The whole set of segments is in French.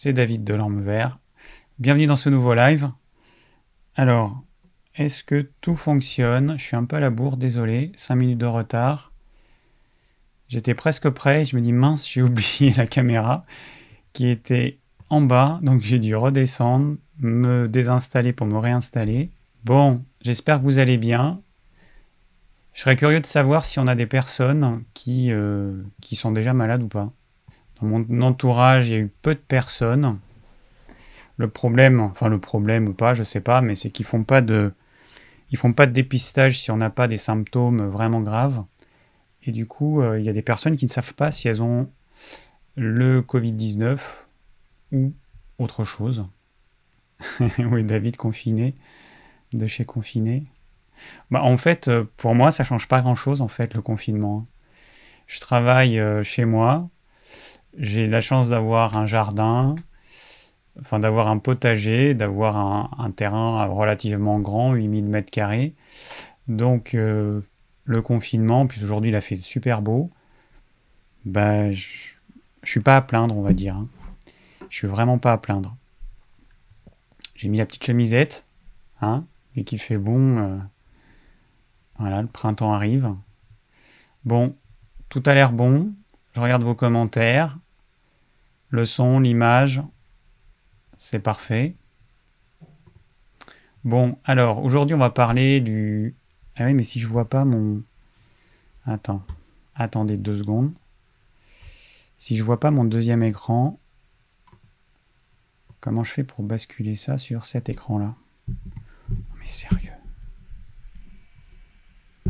c'est David de l'Orme Vert. Bienvenue dans ce nouveau live. Alors, est-ce que tout fonctionne? Je suis un peu à la bourre, désolé, 5 minutes de retard. J'étais presque prêt, je me dis mince, j'ai oublié la caméra qui était en bas, donc j'ai dû redescendre, me désinstaller pour me réinstaller. Bon, j'espère que vous allez bien. Je serais curieux de savoir si on a des personnes qui, euh, qui sont déjà malades ou pas. Dans mon entourage, il y a eu peu de personnes. Le problème, enfin le problème ou pas, je sais pas, mais c'est qu'ils font pas de, ils font pas de dépistage si on n'a pas des symptômes vraiment graves. Et du coup, euh, il y a des personnes qui ne savent pas si elles ont le Covid-19 ou autre chose. oui, David confiné, de chez confiné. Bah, en fait, euh, pour moi, ça change pas grand-chose, en fait, le confinement. Je travaille euh, chez moi, j'ai la chance d'avoir un jardin, enfin d'avoir un potager, d'avoir un, terrain relativement grand, 8000 mètres carrés. Donc euh, le confinement, puis aujourd'hui il a fait super beau, ben, je, je suis pas à plaindre, on va dire. Hein. Je suis vraiment pas à plaindre. J'ai mis la petite chemisette, hein, et qui fait bon. Euh, voilà, le printemps arrive. Bon, tout a l'air bon. Je regarde vos commentaires. Le son, l'image, c'est parfait. Bon, alors aujourd'hui on va parler du... Ah oui, mais si je vois pas mon... Attends, attendez deux secondes. Si je vois pas mon deuxième écran, comment je fais pour basculer ça sur cet écran-là? Mais sérieux?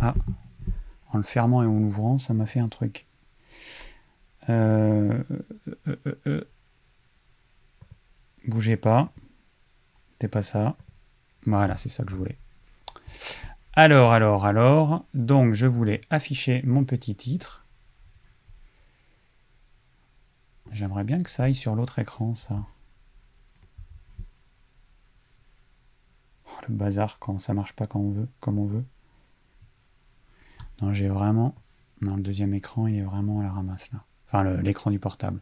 Ah, en le fermant et en l'ouvrant, ça m'a fait un truc. Euh, euh, euh, Bougez pas. C'est pas ça. Voilà, c'est ça que je voulais. Alors, alors, alors. Donc, je voulais afficher mon petit titre. J'aimerais bien que ça aille sur l'autre écran, ça. Oh, le bazar quand ça marche pas quand on veut, comme on veut. Non, j'ai vraiment. Non, le deuxième écran, il est vraiment à la ramasse là. Enfin, l'écran du portable.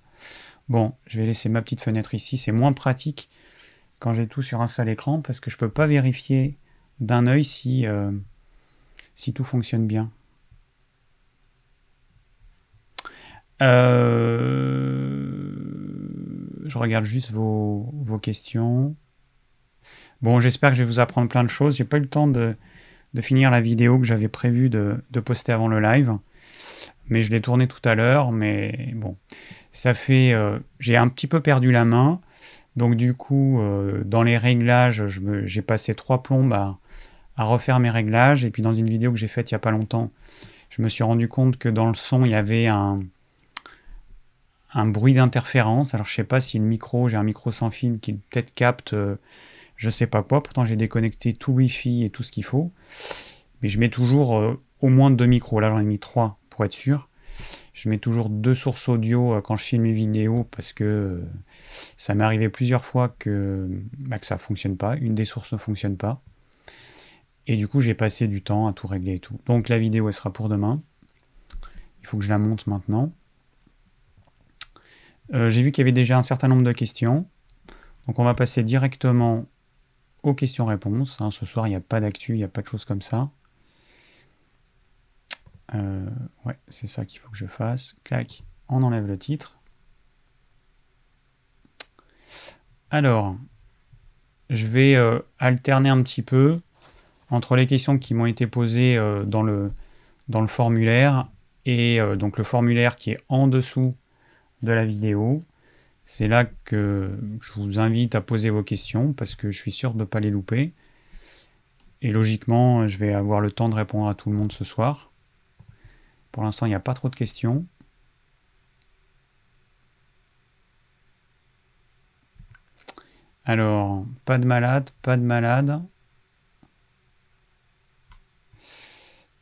Bon, je vais laisser ma petite fenêtre ici. C'est moins pratique quand j'ai tout sur un seul écran parce que je ne peux pas vérifier d'un œil si, euh, si tout fonctionne bien. Euh, je regarde juste vos, questions. Bon, j'espère que je vais vous apprendre plein de choses. J'ai pas eu le temps de, finir la vidéo que j'avais prévu de, poster avant le live mais je l'ai tourné tout à l'heure, mais bon, ça fait, euh, j'ai un petit peu perdu la main, donc du coup, euh, dans les réglages, j'ai passé trois plombes à, refaire mes réglages, et puis dans une vidéo que j'ai faite il n'y a pas longtemps, je me suis rendu compte que dans le son, il y avait un, un bruit d'interférence, alors je sais pas si le micro, j'ai un micro sans fil qui peut-être capte, euh, je sais pas quoi, pourtant j'ai déconnecté tout Wi-Fi et tout ce qu'il faut, mais je mets toujours au moins deux micros, là j'en ai mis trois pour être sûr. Je mets toujours deux sources audio euh, quand je filme une vidéo parce que euh, ça m'est arrivé plusieurs fois que, bah, ça fonctionne pas. Une des sources ne fonctionne pas. Et du coup, j'ai passé du temps à tout régler et tout. Donc la vidéo, elle sera pour demain. Il faut que je la monte maintenant. Euh, j'ai vu qu'il y avait déjà un certain nombre de questions. Donc on va passer directement aux questions-réponses. Hein. Ce soir, il n'y a pas d'actu, il n'y a pas de choses comme ça. Euh, ouais, c'est ça qu'il faut que je fasse. Clac, on enlève le titre. Alors, je vais euh, alterner un petit peu entre les questions qui m'ont été posées euh, dans, le, dans le formulaire et donc le formulaire qui est en dessous de la vidéo. C'est là que je vous invite à poser vos questions parce que je suis sûr de ne pas les louper. Et logiquement, je vais avoir le temps de répondre à tout le monde ce soir. Pour l'instant, il n'y a pas trop de questions. Alors, pas de malade, pas de malade.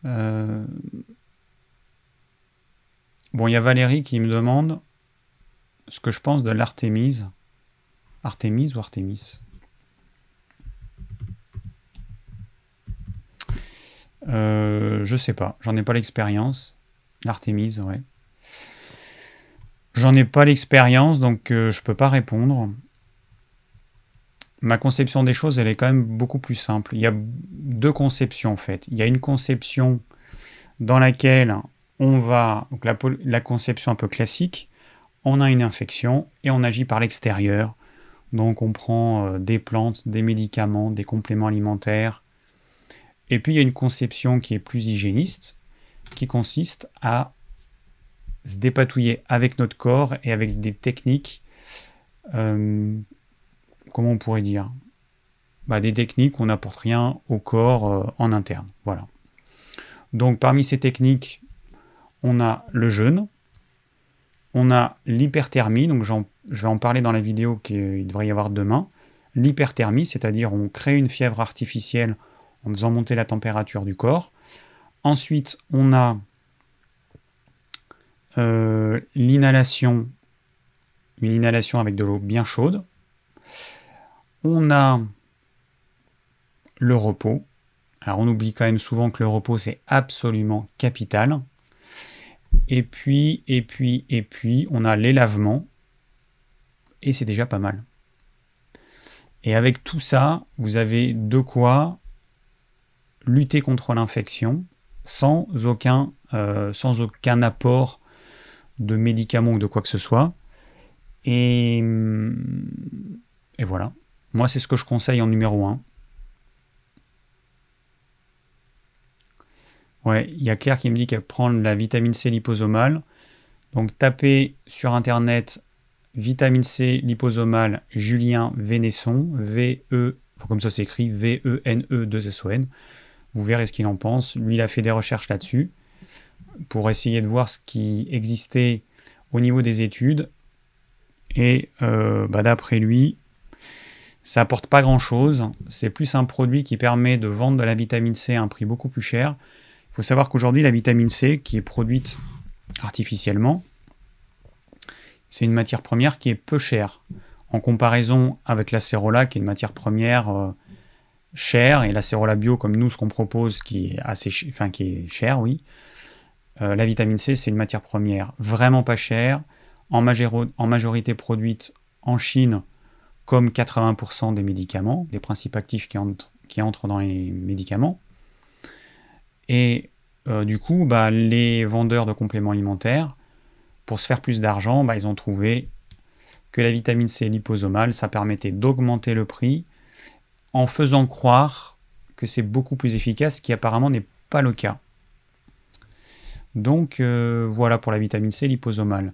Euh, bon, il y a Valérie qui me demande ce que je pense de l'Artémise. Artémise ou Artémis? Euh, Je sais pas, j'en ai pas l'expérience. L'Artémise, ouais. J'en ai pas l'expérience, donc je je peux pas répondre. Ma conception des choses, elle est quand même beaucoup plus simple. Il y a deux conceptions en fait. Il y a une conception dans laquelle on va, la, conception un peu classique, on a une infection et on agit par l'extérieur. Donc on prend euh, des plantes, des médicaments, des compléments alimentaires. Et puis il y a une conception qui est plus hygiéniste, qui consiste à se dépatouiller avec notre corps et avec des techniques, euh, comment on pourrait dire? Bah, Des techniques où on n'apporte rien au corps euh, en interne. Voilà. Donc parmi ces techniques, on a le jeûne, on a l'hyperthermie, donc je vais en parler dans la vidéo qu'il devrait y avoir demain. L'hyperthermie, c'est-à-dire on crée une fièvre artificielle en faisant monter la température du corps. Ensuite, on a euh, l'inhalation, une inhalation avec de l'eau bien chaude. On a le repos. Alors on oublie quand même souvent que le repos c'est absolument capital. Et puis, et puis, et puis, on a les lavements. Et c'est déjà pas mal. Et avec tout ça, vous avez de quoi lutter contre l'infection sans aucun, euh, sans aucun apport de médicaments ou de quoi que ce soit. Et, et voilà. Moi, c'est ce que je conseille en numéro 1. Ouais, il y a Claire qui me dit qu'elle prend la vitamine C liposomale. Donc tapez sur internet vitamine C liposomale Julien Vénesson, V-E, comme ça s'écrit, V-E-N-E-2-S-O-N. Vous verrez ce qu'il en pense. Lui, il a fait des recherches là-dessus pour essayer de voir ce qui existait au niveau des études. Et euh, bah, d'après lui, ça apporte pas grand-chose. C'est plus un produit qui permet de vendre de la vitamine C à un prix beaucoup plus cher il faut savoir qu'aujourd'hui, la vitamine C, qui est produite artificiellement, c'est une matière première qui est peu chère en comparaison avec la cérola, qui est une matière première euh, chère, et la cérola bio, comme nous, ce qu'on propose, qui est assez, enfin, qui est cher, oui. Euh, la vitamine C, c'est une matière première vraiment pas chère, en, majorité produite en Chine, comme 80% des médicaments, des principes actifs qui, qui entrent dans les médicaments. Et euh, du coup, bah, les vendeurs de compléments alimentaires, pour se faire plus d'argent, bah, ils ont trouvé que la vitamine C liposomale, ça permettait d'augmenter le prix en faisant croire que c'est beaucoup plus efficace, ce qui apparemment n'est pas le cas. Donc euh, voilà pour la vitamine C liposomale.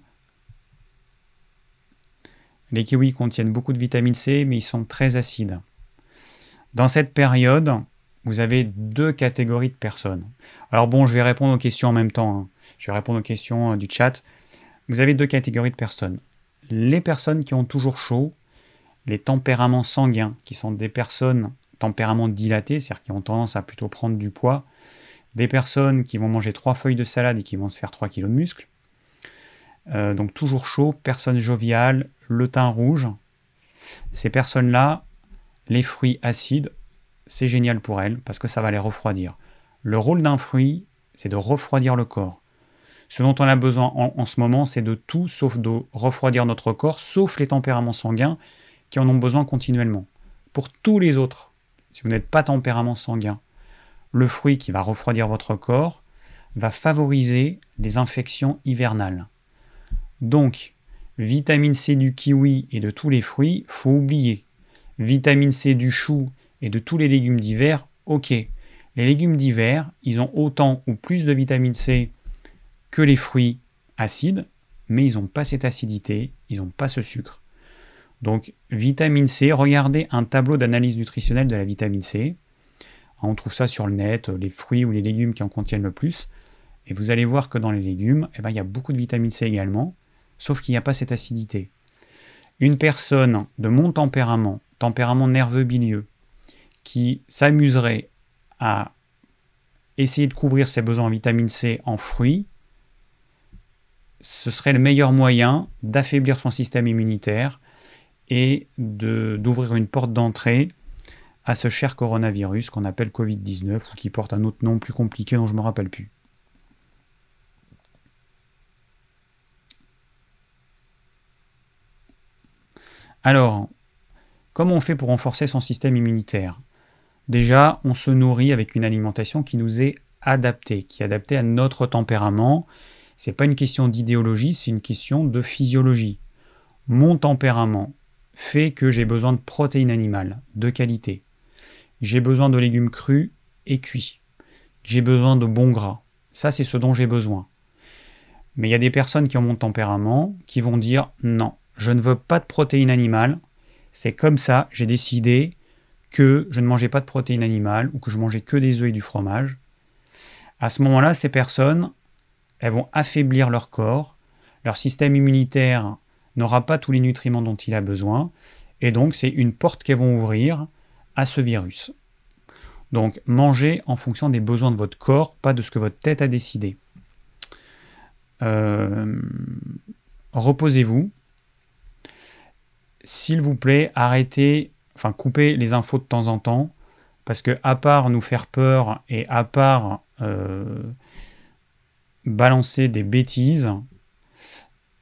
Les kiwis contiennent beaucoup de vitamine C, mais ils sont très acides. Dans cette période, vous avez deux catégories de personnes. Alors bon, je vais répondre aux questions en même temps. Hein. Je vais répondre aux questions euh, du chat. Vous avez deux catégories de personnes. Les personnes qui ont toujours chaud, les tempéraments sanguins, qui sont des personnes tempéraments dilatés, c'est-à-dire qui ont tendance à plutôt prendre du poids, des personnes qui vont manger trois feuilles de salade et qui vont se faire 3 kg de muscles. Euh, donc toujours chaud, personnes joviales, le teint rouge. Ces personnes-là, les fruits acides, c'est génial pour elles parce que ça va les refroidir. Le rôle d'un fruit, c'est de refroidir le corps. Ce dont on a besoin en, ce moment, c'est de tout sauf de refroidir notre corps, sauf les tempéraments sanguins qui en ont besoin continuellement. Pour tous les autres, si vous n'êtes pas tempérament sanguin, le fruit qui va refroidir votre corps va favoriser les infections hivernales. Donc, vitamine C du kiwi et de tous les fruits, faut oublier. Vitamine C du chou et de tous les légumes d'hiver, ok. Les légumes d'hiver, ils ont autant ou plus de vitamine C que les fruits acides, mais ils n'ont pas cette acidité, ils n'ont pas ce sucre. Donc, vitamine C, regardez un tableau d'analyse nutritionnelle de la vitamine C. On trouve ça sur le net, les fruits ou les légumes qui en contiennent le plus. Et vous allez voir que dans les légumes, eh ben, il y a beaucoup de vitamine C également, sauf qu'il n'y a pas cette acidité. Une personne de mon tempérament, tempérament nerveux bilieux, qui s'amuserait à essayer de couvrir ses besoins en vitamine C en fruits, ce serait le meilleur moyen d'affaiblir son système immunitaire et d'ouvrir une porte d'entrée à ce cher coronavirus qu'on appelle Covid-19 ou qui porte un autre nom plus compliqué dont je ne me rappelle plus. Alors, comment on fait pour renforcer son système immunitaire? Déjà, on se nourrit avec une alimentation qui nous est adaptée, qui est adaptée à notre tempérament. C'est pas une question d'idéologie, c'est une question de physiologie. Mon tempérament fait que j'ai besoin de protéines animales de qualité. J'ai besoin de légumes crus et cuits. J'ai besoin de bons gras. Ça, c'est ce dont j'ai besoin. Mais il y a des personnes qui ont mon tempérament qui vont dire non, je ne veux pas de protéines animales. C'est comme ça, j'ai décidé que je ne mangeais pas de protéines animales ou que je mangeais que des œufs et du fromage. À ce moment-là, ces personnes, elles vont affaiblir leur corps, leur système immunitaire n'aura pas tous les nutriments dont il a besoin, et donc c'est une porte qu'elles vont ouvrir à ce virus. Donc mangez en fonction des besoins de votre corps, pas de ce que votre tête a décidé. Euh, reposez-vous. S'il vous plaît, arrêtez, enfin coupez les infos de temps en temps, parce que à part nous faire peur et à part euh, balancer des bêtises,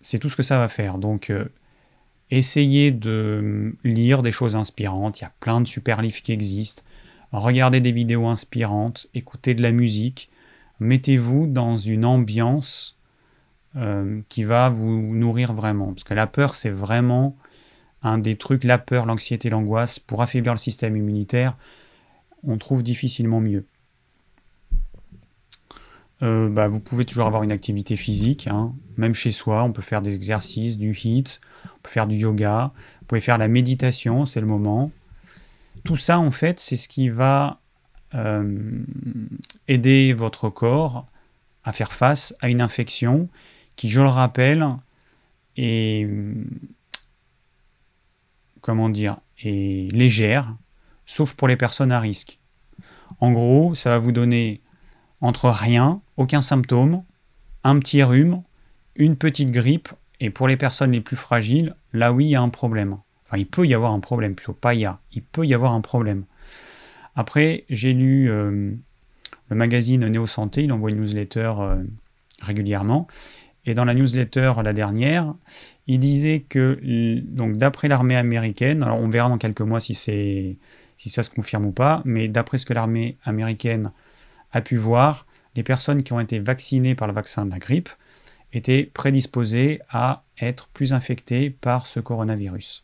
c'est tout ce que ça va faire. Donc euh, essayez de lire des choses inspirantes, il y a plein de super livres qui existent regardez des vidéos inspirantes, écoutez de la musique, mettez-vous dans une ambiance euh, qui va vous nourrir vraiment. Parce que la peur, c'est vraiment un des trucs, la peur, l'anxiété, l'angoisse, pour affaiblir le système immunitaire, on trouve difficilement mieux. Euh, bah, vous pouvez toujours avoir une activité physique, hein. même chez soi, on peut faire des exercices, du HIIT, on peut faire du yoga, vous pouvez faire la méditation, c'est le moment. Tout ça, en fait, c'est ce qui va euh, aider votre corps à faire face à une infection qui, je le rappelle, est comment dire, est légère, sauf pour les personnes à risque. En gros, ça va vous donner entre rien, aucun symptôme, un petit rhume, une petite grippe, et pour les personnes les plus fragiles, là oui, il y a un problème. Enfin, il peut y avoir un problème, plutôt pas il y a. Il peut y avoir un problème. Après, j'ai lu euh, le magazine Néo Santé, il envoie une newsletter euh, régulièrement. Et dans la newsletter, la dernière, il disait que, donc d'après l'armée américaine, alors on verra dans quelques mois si, si ça se confirme ou pas, mais d'après ce que l'armée américaine a pu voir, les personnes qui ont été vaccinées par le vaccin de la grippe étaient prédisposées à être plus infectées par ce coronavirus.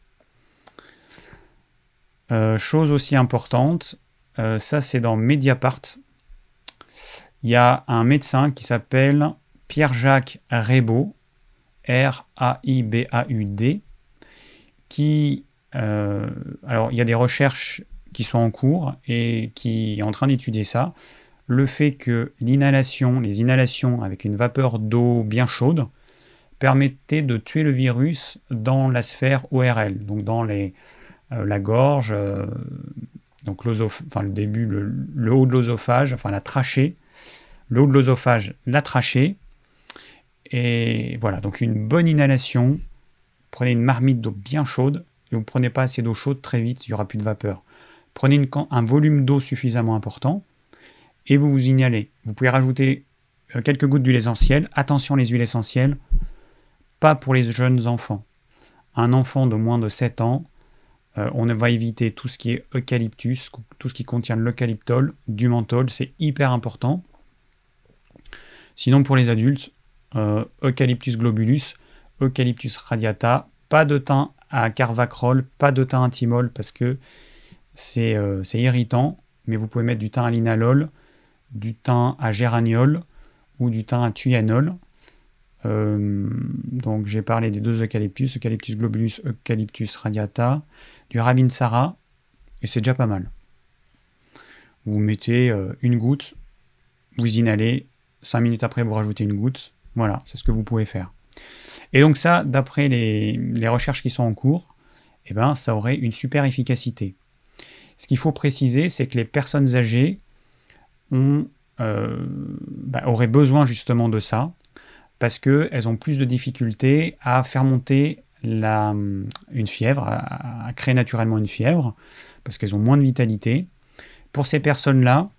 Euh, chose aussi importante, euh, ça c'est dans Mediapart. Il y a un médecin qui s'appelle Pierre-Jacques Rebaud, R-A-I-B-A-U-D, qui... Euh, alors il y a des recherches qui sont en cours et qui est en train d'étudier ça. Le fait que l'inhalation, les inhalations avec une vapeur d'eau bien chaude, permettaient de tuer le virus dans la sphère ORL, donc dans euh, la gorge, euh, donc le début, le, haut de l'osophage, enfin la trachée, le haut de l'osophage, la trachée. Et voilà, donc une bonne inhalation. Prenez une marmite d'eau bien chaude et vous ne prenez pas assez d'eau chaude très vite, il n'y aura plus de vapeur. Prenez un volume d'eau suffisamment important et vous vous inhalez. Vous pouvez rajouter euh, quelques gouttes d'huile essentielle. Attention les huiles essentielles, pas pour les jeunes enfants. Un enfant de moins de 7 ans, euh, on va éviter tout ce qui est eucalyptus, tout ce qui contient l'eucalyptol, du menthol, c'est hyper important. Sinon, pour les adultes, euh, Eucalyptus globulus, Eucalyptus radiata, pas de thym à carvacrol, pas de thym à thymol parce que c'est irritant, mais vous pouvez mettre du thym à linalol, du thym à géraniol ou du thym à thuyanol. donc j'ai parlé des deux eucalyptus, Eucalyptus globulus, Eucalyptus radiata du Ravinsara, et c'est déjà pas mal. Vous mettez euh, une goutte, vous inhalez, cinq minutes après vous rajoutez une goutte, voilà, c'est ce que vous pouvez faire. Et donc ça, d'après les, recherches qui sont en cours, eh ben, ça aurait une super efficacité. Ce qu'il faut préciser, c'est que les personnes âgées ont, euh, bah, auraient besoin justement de ça, parce qu'elles ont plus de difficultés à faire monter la, une fièvre, à, créer naturellement une fièvre, parce qu'elles ont moins de vitalité. Pour ces personnes-là,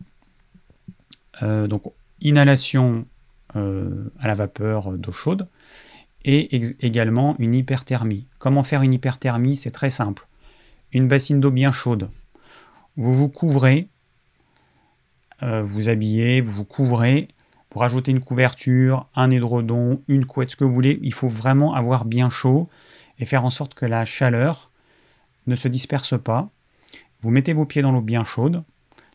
euh, donc inhalation euh, à la vapeur d'eau chaude, et également une hyperthermie. Comment faire une hyperthermie? C'est très simple. Une bassine d'eau bien chaude. Vous vous couvrez, euh, vous habillez, vous vous couvrez, vous rajoutez une couverture, un édredon, une couette, ce que vous voulez. Il faut vraiment avoir bien chaud et faire en sorte que la chaleur ne se disperse pas. Vous mettez vos pieds dans l'eau bien chaude.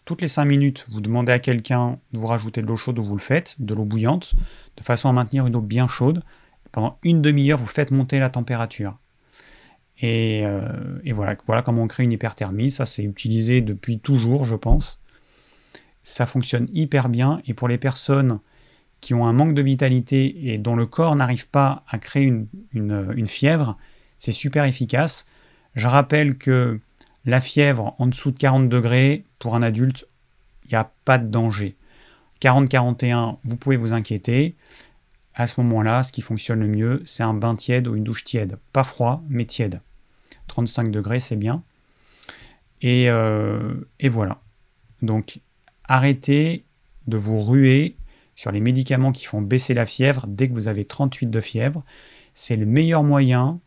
Toutes les 5 minutes, vous demandez à quelqu'un de vous rajouter de l'eau chaude ou vous le faites, de l'eau bouillante, de façon à maintenir une eau bien chaude. Pendant une demi-heure, vous faites monter la température. Et, euh, voilà, voilà comment on crée une hyperthermie. Ça, c'est utilisé depuis toujours, je pense. Ça fonctionne hyper bien. Et pour les personnes qui ont un manque de vitalité et dont le corps n'arrive pas à créer une, une fièvre, c'est super efficace. Je rappelle que la fièvre en dessous de 40 degrés, pour un adulte, il n'y a pas de danger. 40-41, vous pouvez vous inquiéter. À ce moment-là, ce qui fonctionne le mieux, c'est un bain tiède ou une douche tiède. Pas froid, mais tiède. 35 degrés, c'est bien. Et, euh, et, voilà. Donc, arrêtez de vous ruer sur les médicaments qui font baisser la fièvre dès que vous avez 38 de fièvre. C'est le meilleur moyen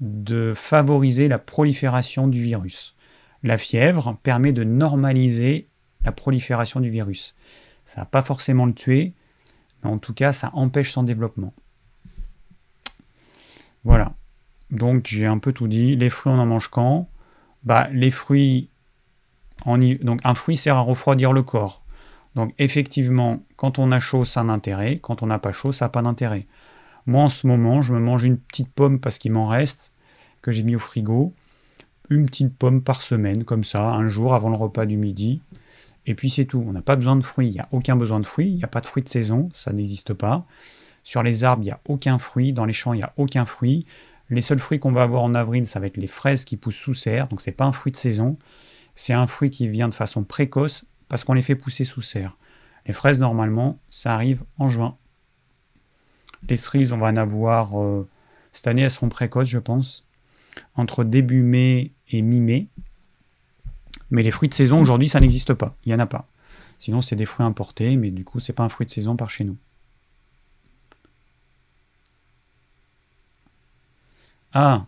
de favoriser la prolifération du virus. La fièvre permet de normaliser la prolifération du virus. Ça ne va pas forcément le tuer, mais en tout cas, ça empêche son développement. Voilà. Donc j'ai un peu tout dit. Les fruits, on en mange quand? Bah, Les fruits, donc un fruit sert à refroidir le corps. Donc effectivement, quand on a chaud, ça a un intérêt. Quand on n'a pas chaud, ça n'a pas d'intérêt. Moi, en ce moment, je me mange une petite pomme parce qu'il m'en reste, que j'ai mis au frigo. Une petite pomme par semaine, comme ça, un jour avant le repas du midi. Et puis c'est tout. On n'a pas besoin de fruits. Il n'y a aucun besoin de fruits. Il n'y a pas de fruits de saison. Ça n'existe pas. Sur les arbres, il n'y a aucun fruit. Dans les champs, il n'y a aucun fruit. Les seuls fruits qu'on va avoir en avril, ça va être les fraises qui poussent sous serre. Donc c'est pas un fruit de saison. C'est un fruit qui vient de façon précoce parce qu'on les fait pousser sous serre. Les fraises, normalement, ça arrive en juin. Les cerises, on va en avoir. Euh, cette année, elles seront précoces, je pense. Entre début mai et mi-mai. Mais les fruits de saison, aujourd'hui, ça n'existe pas. Il n'y en a pas. Sinon, c'est des fruits importés, mais du coup, c'est pas un fruit de saison par chez nous. Ah,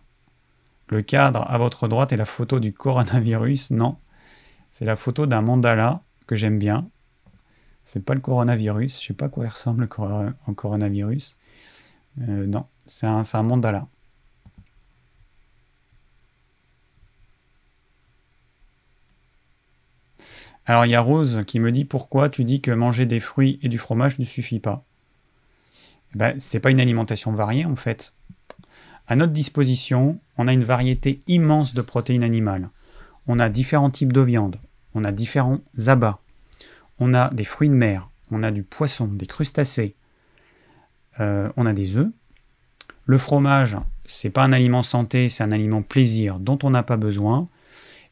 le cadre à votre droite est la photo du coronavirus. Non, c'est la photo d'un mandala que j'aime bien. C'est pas le coronavirus. Je sais pas à quoi il ressemble le coronavirus. Euh, non, c'est un, mandala. Alors il y a Rose qui me dit pourquoi tu dis que manger des fruits et du fromage ne suffit pas? Eh ben, c'est pas une alimentation variée en fait. À notre disposition, on a une variété immense de protéines animales. On a différents types de viande, on a différents abats, on a des fruits de mer, on a du poisson, des crustacés, euh, on a des œufs. Le fromage, c'est pas un aliment santé, c'est un aliment plaisir dont on n'a pas besoin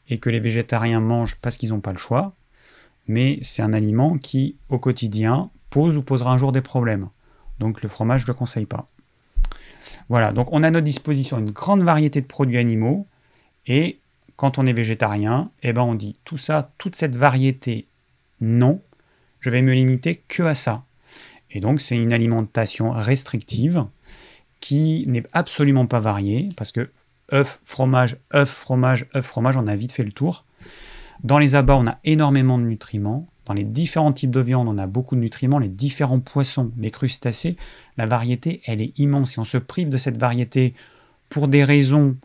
et que les végétariens mangent parce qu'ils n'ont pas le choix mais c'est un aliment qui, au quotidien, pose ou posera un jour des problèmes. Donc le fromage, je ne le conseille pas. Voilà, donc on a à notre disposition une grande variété de produits animaux, et quand on est végétarien, eh ben on dit tout ça, toute cette variété, non, je vais me limiter que à ça. Et donc c'est une alimentation restrictive qui n'est absolument pas variée, parce que œuf, fromage, œuf, fromage, œuf, fromage, on a vite fait le tour. Dans les abats, on a énormément de nutriments. Dans les différents types de viande, on a beaucoup de nutriments. Les différents poissons, les crustacés, la variété, elle est immense. Et on se prive de cette variété pour des raisons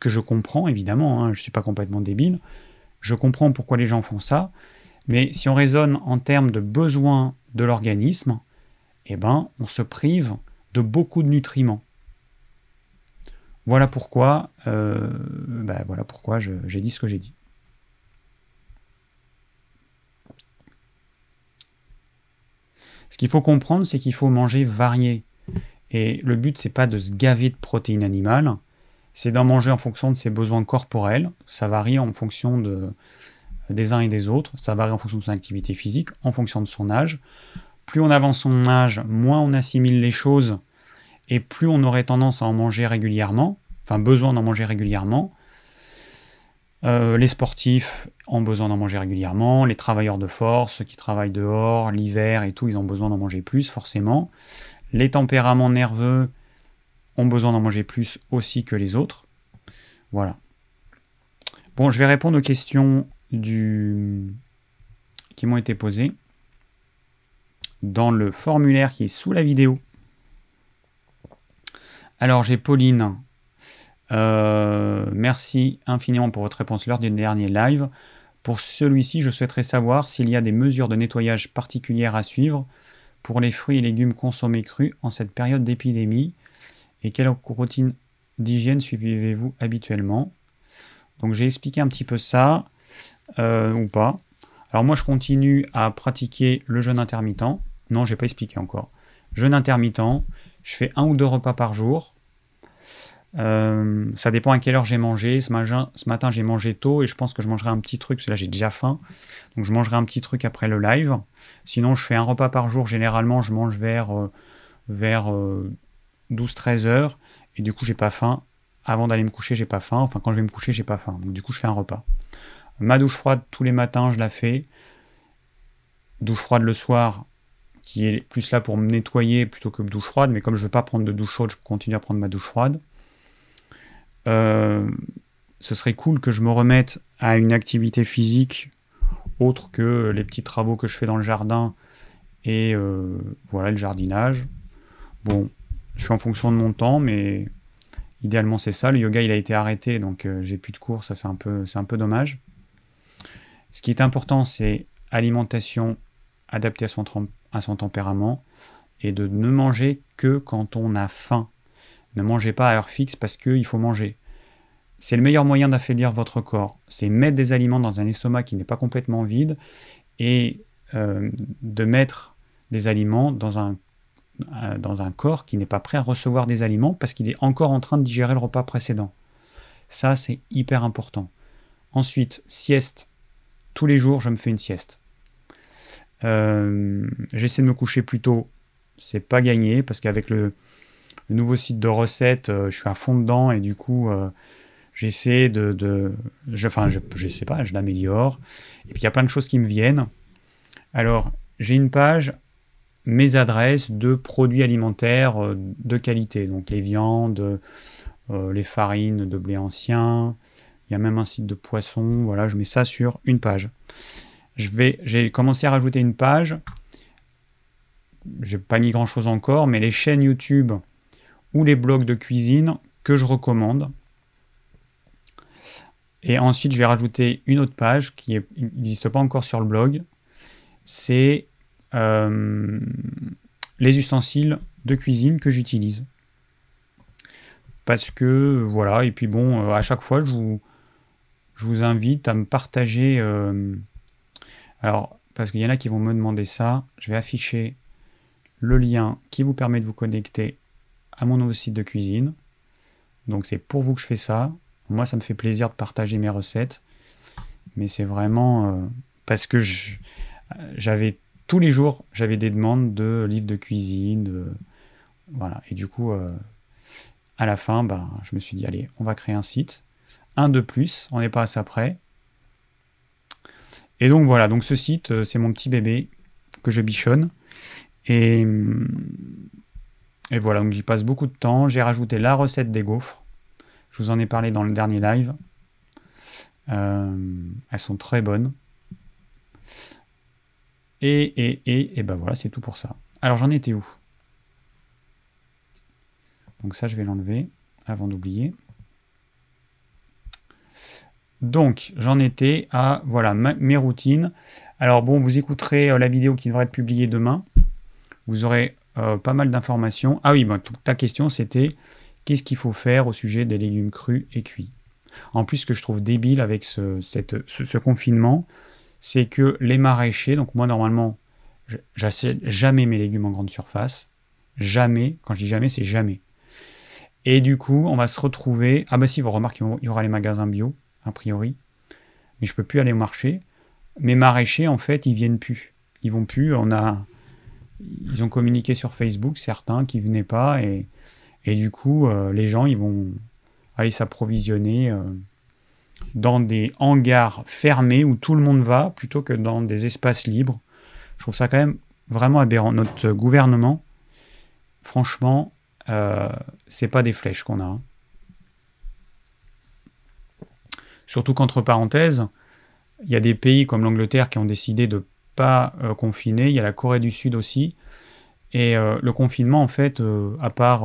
que je comprends, évidemment. Hein, je ne suis pas complètement débile. Je comprends pourquoi les gens font ça. Mais si on raisonne en termes de besoins de l'organisme, eh ben, on se prive de beaucoup de nutriments. Voilà pourquoi, euh, ben, voilà pourquoi j'ai dit ce que j'ai dit. Ce qu'il faut comprendre, c'est qu'il faut manger varié. Et le but, c'est pas de se gaver de protéines animales, c'est d'en manger en fonction de ses besoins corporels. Ça varie en fonction de, des uns et des autres. Ça varie en fonction de son activité physique, en fonction de son âge. Plus on avance son âge, moins on assimile les choses et plus on aurait tendance à en manger régulièrement, enfin besoin d'en manger régulièrement. Euh, les sportifs ont besoin d'en manger régulièrement, les travailleurs de force, ceux qui travaillent dehors, l'hiver et tout, ils ont besoin d'en manger plus, forcément. Les tempéraments nerveux, ont besoin d'en manger plus aussi que les autres. Voilà. Bon, je vais répondre aux questions qui m'ont été posées dans le formulaire qui est sous la vidéo. Alors j'ai Pauline. Euh, merci infiniment pour votre réponse lors du dernier live. Pour celui-ci, je souhaiterais savoir s'il y a des mesures de nettoyage particulières à suivre pour les fruits et légumes consommés crus en cette période d'épidémie et quelle routine d'hygiène suivez-vous habituellement? Donc j'ai expliqué un petit peu ça, euh, ou pas. Alors moi je continue à pratiquer le jeûne intermittent. Non, j'ai pas expliqué encore. Jeûne intermittent, je fais un ou deux repas par jour. Euh, ça dépend à quelle heure j'ai mangé. Ce matin, j'ai mangé tôt et je pense que je mangerai un petit truc, parce que j'ai déjà faim. Donc je mangerai un petit truc après le live. Sinon, je fais un repas par jour. Généralement, je mange vers, euh, vers 12-13 heures. Et du coup, j'ai pas faim. Avant d'aller me coucher, j'ai pas faim. Enfin, quand je vais me coucher, j'ai pas faim. Donc, du coup, je fais un repas. Ma douche froide, tous les matins, je la fais. Douche froide le soir, qui est plus là pour me nettoyer plutôt que douche froide. Mais comme je ne veux pas prendre de douche chaude, je continue à prendre ma douche froide. Euh, ce serait cool que je me remette à une activité physique autre que les petits travaux que je fais dans le jardin et euh, voilà le jardinage. Bon, je suis en fonction de mon temps, mais idéalement c'est ça. Le yoga il a été arrêté, donc euh, j'ai plus de cours, ça c'est un peu, dommage. Ce qui est important, c'est alimentation adaptée à son tempérament et de ne manger que quand on a faim. Ne mangez pas à heure fixe parce qu'il faut manger. C'est le meilleur moyen d'affaiblir votre corps. C'est mettre des aliments dans un estomac qui n'est pas complètement vide et euh, de mettre des aliments dans un euh, dans un corps qui n'est pas prêt à recevoir des aliments parce qu'il est encore en train de digérer le repas précédent. Ça, c'est hyper important. Ensuite, sieste. Tous les jours, je me fais une sieste. Euh, j'essaie de me coucher plus tôt. C'est pas gagné parce qu'avec le, nouveau site de recettes, euh, je suis à fond dedans et du coup, j'essaie de. je, enfin, je, je sais pas, je l'améliore. Et puis, il y a plein de choses qui me viennent. Alors, j'ai une page mes adresses de produits alimentaires euh, de qualité, donc les viandes, euh, les farines de blé ancien, il y a même un site de poisson, voilà, je mets ça sur une page. Je j'ai commencé à rajouter une page, j'ai pas mis grand chose encore, mais les chaînes YouTube les blogs de cuisine que je recommande. Et ensuite, je vais rajouter une autre page qui n'existe pas encore sur le blog. C'est euh, les ustensiles de cuisine que j'utilise. Parce que, voilà, et puis bon, euh, à chaque fois, je vous, je vous invite à me partager. Euh, alors, parce qu'il y en a qui vont me demander ça, je vais afficher le lien qui vous permet de vous connecter à mon nouveau site de cuisine. Donc c'est pour vous que je fais ça. Moi, ça me fait plaisir de partager mes recettes. Mais c'est vraiment parce que j'avais tous les jours, j'avais des demandes de livres de cuisine. Voilà. Et du coup, euh, à la fin, ben, je me suis dit, allez, on va créer un site. Un de plus, on n'est pas à ça. Et donc voilà, donc ce site, euh, c'est mon petit bébé que je bichonne. Et, et voilà, donc j'y passe beaucoup de temps. J'ai rajouté la recette des gaufres. Je vous en ai parlé dans le dernier live. Euh, elles sont très bonnes. Et, et, et, et ben voilà, c'est tout pour ça. Alors j'en étais où? Donc ça, je vais l'enlever avant d'oublier. Donc j'en étais à voilà mes routines. Alors bon, vous écouterez euh, la vidéo qui devrait être publiée demain. Vous aurez euh, pas mal d'informations. Ah oui, ben, ta question c'était qu'est-ce qu'il faut faire au sujet des légumes crus et cuits? En plus, ce que je trouve débile avec ce, cette, ce confinement, c'est que les maraîchers, donc moi normalement, j'achète jamais mes légumes en grande surface. Jamais, quand je dis jamais, c'est jamais. Et du coup, on va se retrouver. Ah bah si, vous remarquez, il y aura les magasins bio, a priori. Mais je peux plus aller au marché. Mes maraîchers, en fait, ils viennent plus. Ils vont plus. On a, ils ont communiqué sur Facebook, certains qui venaient pas, et, et du coup, euh, les gens, ils vont aller s'approvisionner. Euh, dans des hangars fermés où tout le monde va plutôt que dans des espaces libres. Je trouve ça quand même vraiment aberrant. Notre gouvernement, franchement, euh, c'est pas des flèches qu'on a. Hein. Surtout qu'entre parenthèses, il y a des pays comme l'Angleterre qui ont décidé de pas euh, confiner. Il y a la Corée du Sud aussi. Et euh, le confinement, en fait, à part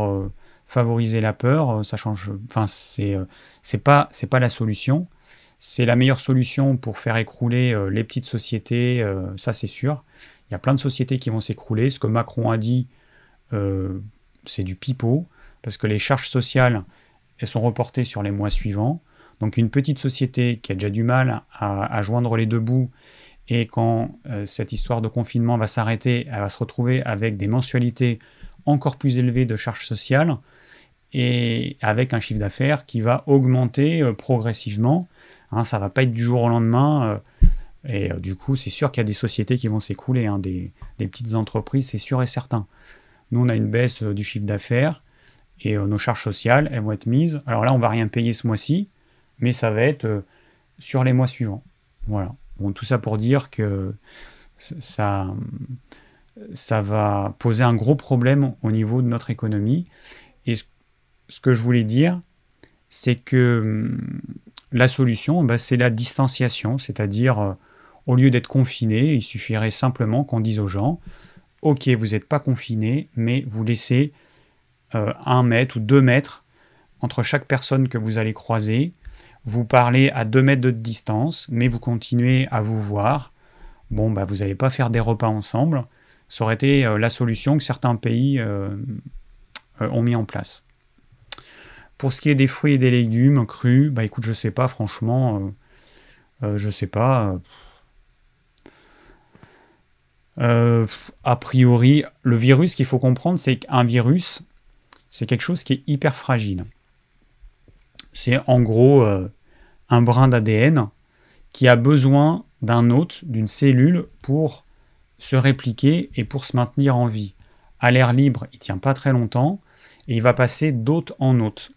favoriser la peur, ça change. Enfin, c'est c'est pas c'est pas la solution. C'est la meilleure solution pour faire écrouler les petites sociétés. ça, c'est sûr. Il y a plein de sociétés qui vont s'écrouler. Ce que Macron a dit, c'est du pipeau, parce que les charges sociales, elles sont reportées sur les mois suivants. Donc une petite société qui a déjà du mal à, joindre les deux bouts, et quand euh, cette histoire de confinement va s'arrêter, elle va se retrouver avec des mensualités encore plus élevées de charges sociales, et avec un chiffre d'affaires qui va augmenter euh, progressivement. Hein, ça va pas être du jour au lendemain. Euh, et du coup, c'est sûr qu'il y a des sociétés qui vont s'écrouler, hein, des, des, petites entreprises, c'est sûr et certain. Nous, on a une baisse du chiffre d'affaires et nos charges sociales, elles vont être mises. Alors là, on va rien payer ce mois-ci, mais ça va être sur les mois suivants. Voilà. Bon, tout ça pour dire que ça, va poser un gros problème au niveau de notre économie. Et ce, que je voulais dire, c'est que hum, la solution, bah, c'est la distanciation, c'est-à-dire euh, au lieu d'être confiné, il suffirait simplement qu'on dise aux gens, ok, vous n'êtes pas confiné, mais vous laissez euh, un mètre ou deux mètres entre chaque personne que vous allez croiser, vous parlez à 2 mètres de distance, mais vous continuez à vous voir. Bon, bah, vous n'allez pas faire des repas ensemble. Ça aurait été euh, la solution que certains pays euh, euh, ont mis en place. Pour ce qui est des fruits et des légumes crus, bah écoute, je sais pas, franchement, je sais pas. a priori, le virus qu'il faut comprendre, c'est qu'un virus, c'est quelque chose qui est hyper fragile. C'est en gros un brin d'ADN qui a besoin d'un hôte, d'une cellule pour se répliquer et pour se maintenir en vie. À l'air libre, il tient pas très longtemps et il va passer d'hôte en hôte.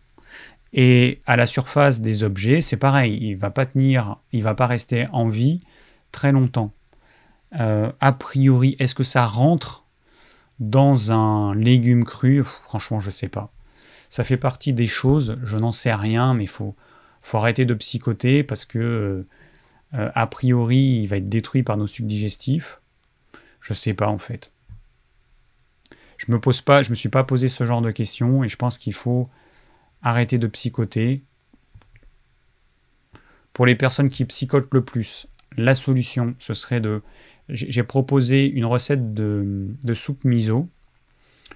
Et à la surface des objets, c'est pareil, il va pas tenir, il va pas rester en vie très longtemps. Euh, a priori, est-ce que ça rentre dans un légume cru? Franchement, je sais pas. Ça fait partie des choses, je n'en sais rien, mais il faut, faut arrêter de psychoter parce que, euh, a priori, il va être détruit par nos sucs digestifs. Je sais pas en fait. Je me pose pas, je me suis pas posé ce genre de questions et je pense qu'il faut arrêter de psychoter. Pour les personnes qui psychotent le plus, la solution, ce serait de. J'ai proposé une recette de, de soupe miso.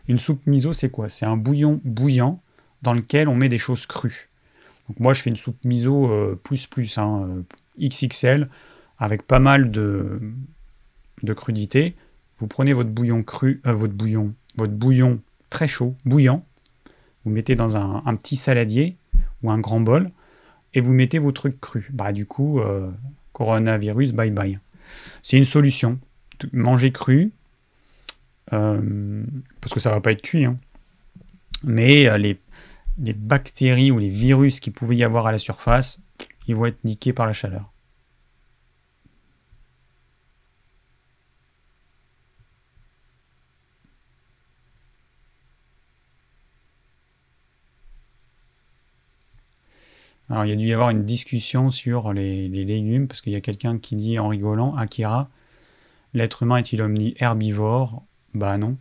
Une soupe miso, c'est quoi? C'est un bouillon bouillant dans lequel on met des choses crues. Donc moi, je fais une soupe miso euh, plus plus, hein, euh, XXL, avec pas mal de, de crudité. Vous prenez votre bouillon cru, euh, votre bouillon, votre bouillon très chaud, bouillant. Vous mettez dans un, petit saladier ou un grand bol et vous mettez vos trucs crus. Bah du coup, coronavirus, bye bye. C'est une solution. Manger cru, parce que ça va pas être cuit. Hein. Mais les, les bactéries ou les virus qui pouvaient y avoir à la surface, ils vont être niqués par la chaleur. Alors, il y a dû y avoir une discussion sur les, légumes, parce qu'il y a quelqu'un qui dit en rigolant, Akira, l'être humain est-il omni herbivore Bah non.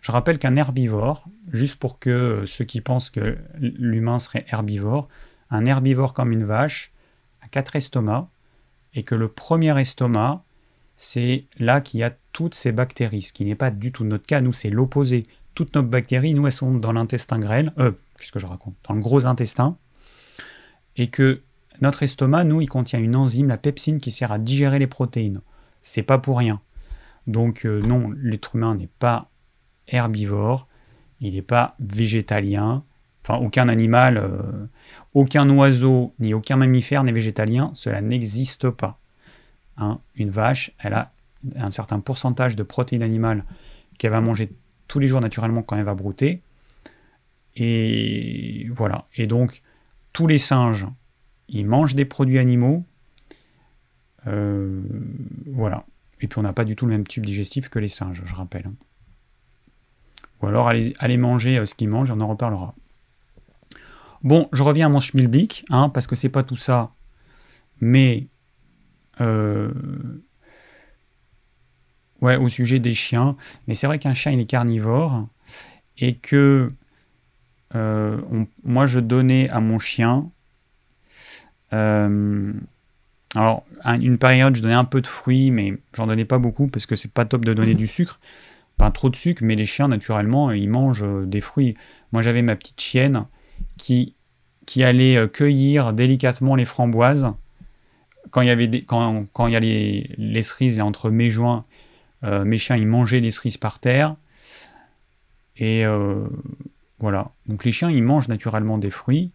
Je rappelle qu'un herbivore, juste pour que ceux qui pensent que l'humain serait herbivore, un herbivore comme une vache a quatre estomacs et que le premier estomac, c'est là qu'il y a toutes ces bactéries, ce qui n'est pas du tout notre cas. Nous, c'est l'opposé. Toutes nos bactéries, nous, elles sont dans l'intestin grêle, euh, qu'est-ce que je raconte Dans le gros intestin. Et que notre estomac, nous, il contient une enzyme, la pepsine, qui sert à digérer les protéines. C'est pas pour rien. Donc, euh, non, l'être humain n'est pas herbivore, il n'est pas végétalien, enfin aucun animal, euh, aucun oiseau ni aucun mammifère n'est végétalien, cela n'existe pas. Hein, une vache, elle a un certain pourcentage de protéines animales qu'elle va manger tous les jours naturellement quand elle va brouter. Et voilà. Et donc, tous les singes, ils mangent des produits animaux. Euh, voilà. Et puis on n'a pas du tout le même tube digestif que les singes, je rappelle. Ou alors allez, manger ce qu'ils mangent, on en reparlera. Bon, je reviens à mon schmilblick, hein, parce que c'est pas tout ça, mais ouais, au sujet des chiens. Mais c'est vrai qu'un chien il est carnivore et que moi je donnais à mon chien alors, une période, je donnais un peu de fruits, mais j'en donnais pas beaucoup parce que c'est pas top de donner du sucre. Pas trop de sucre, mais les chiens, naturellement, ils mangent euh, des fruits. Moi, j'avais ma petite chienne qui, qui allait euh, cueillir délicatement les framboises. Quand il y, avait quand, quand y a les, cerises, entre mes joints, euh, mes chiens, ils mangeaient les cerises par terre. Et voilà. Donc, les chiens, ils mangent naturellement des fruits,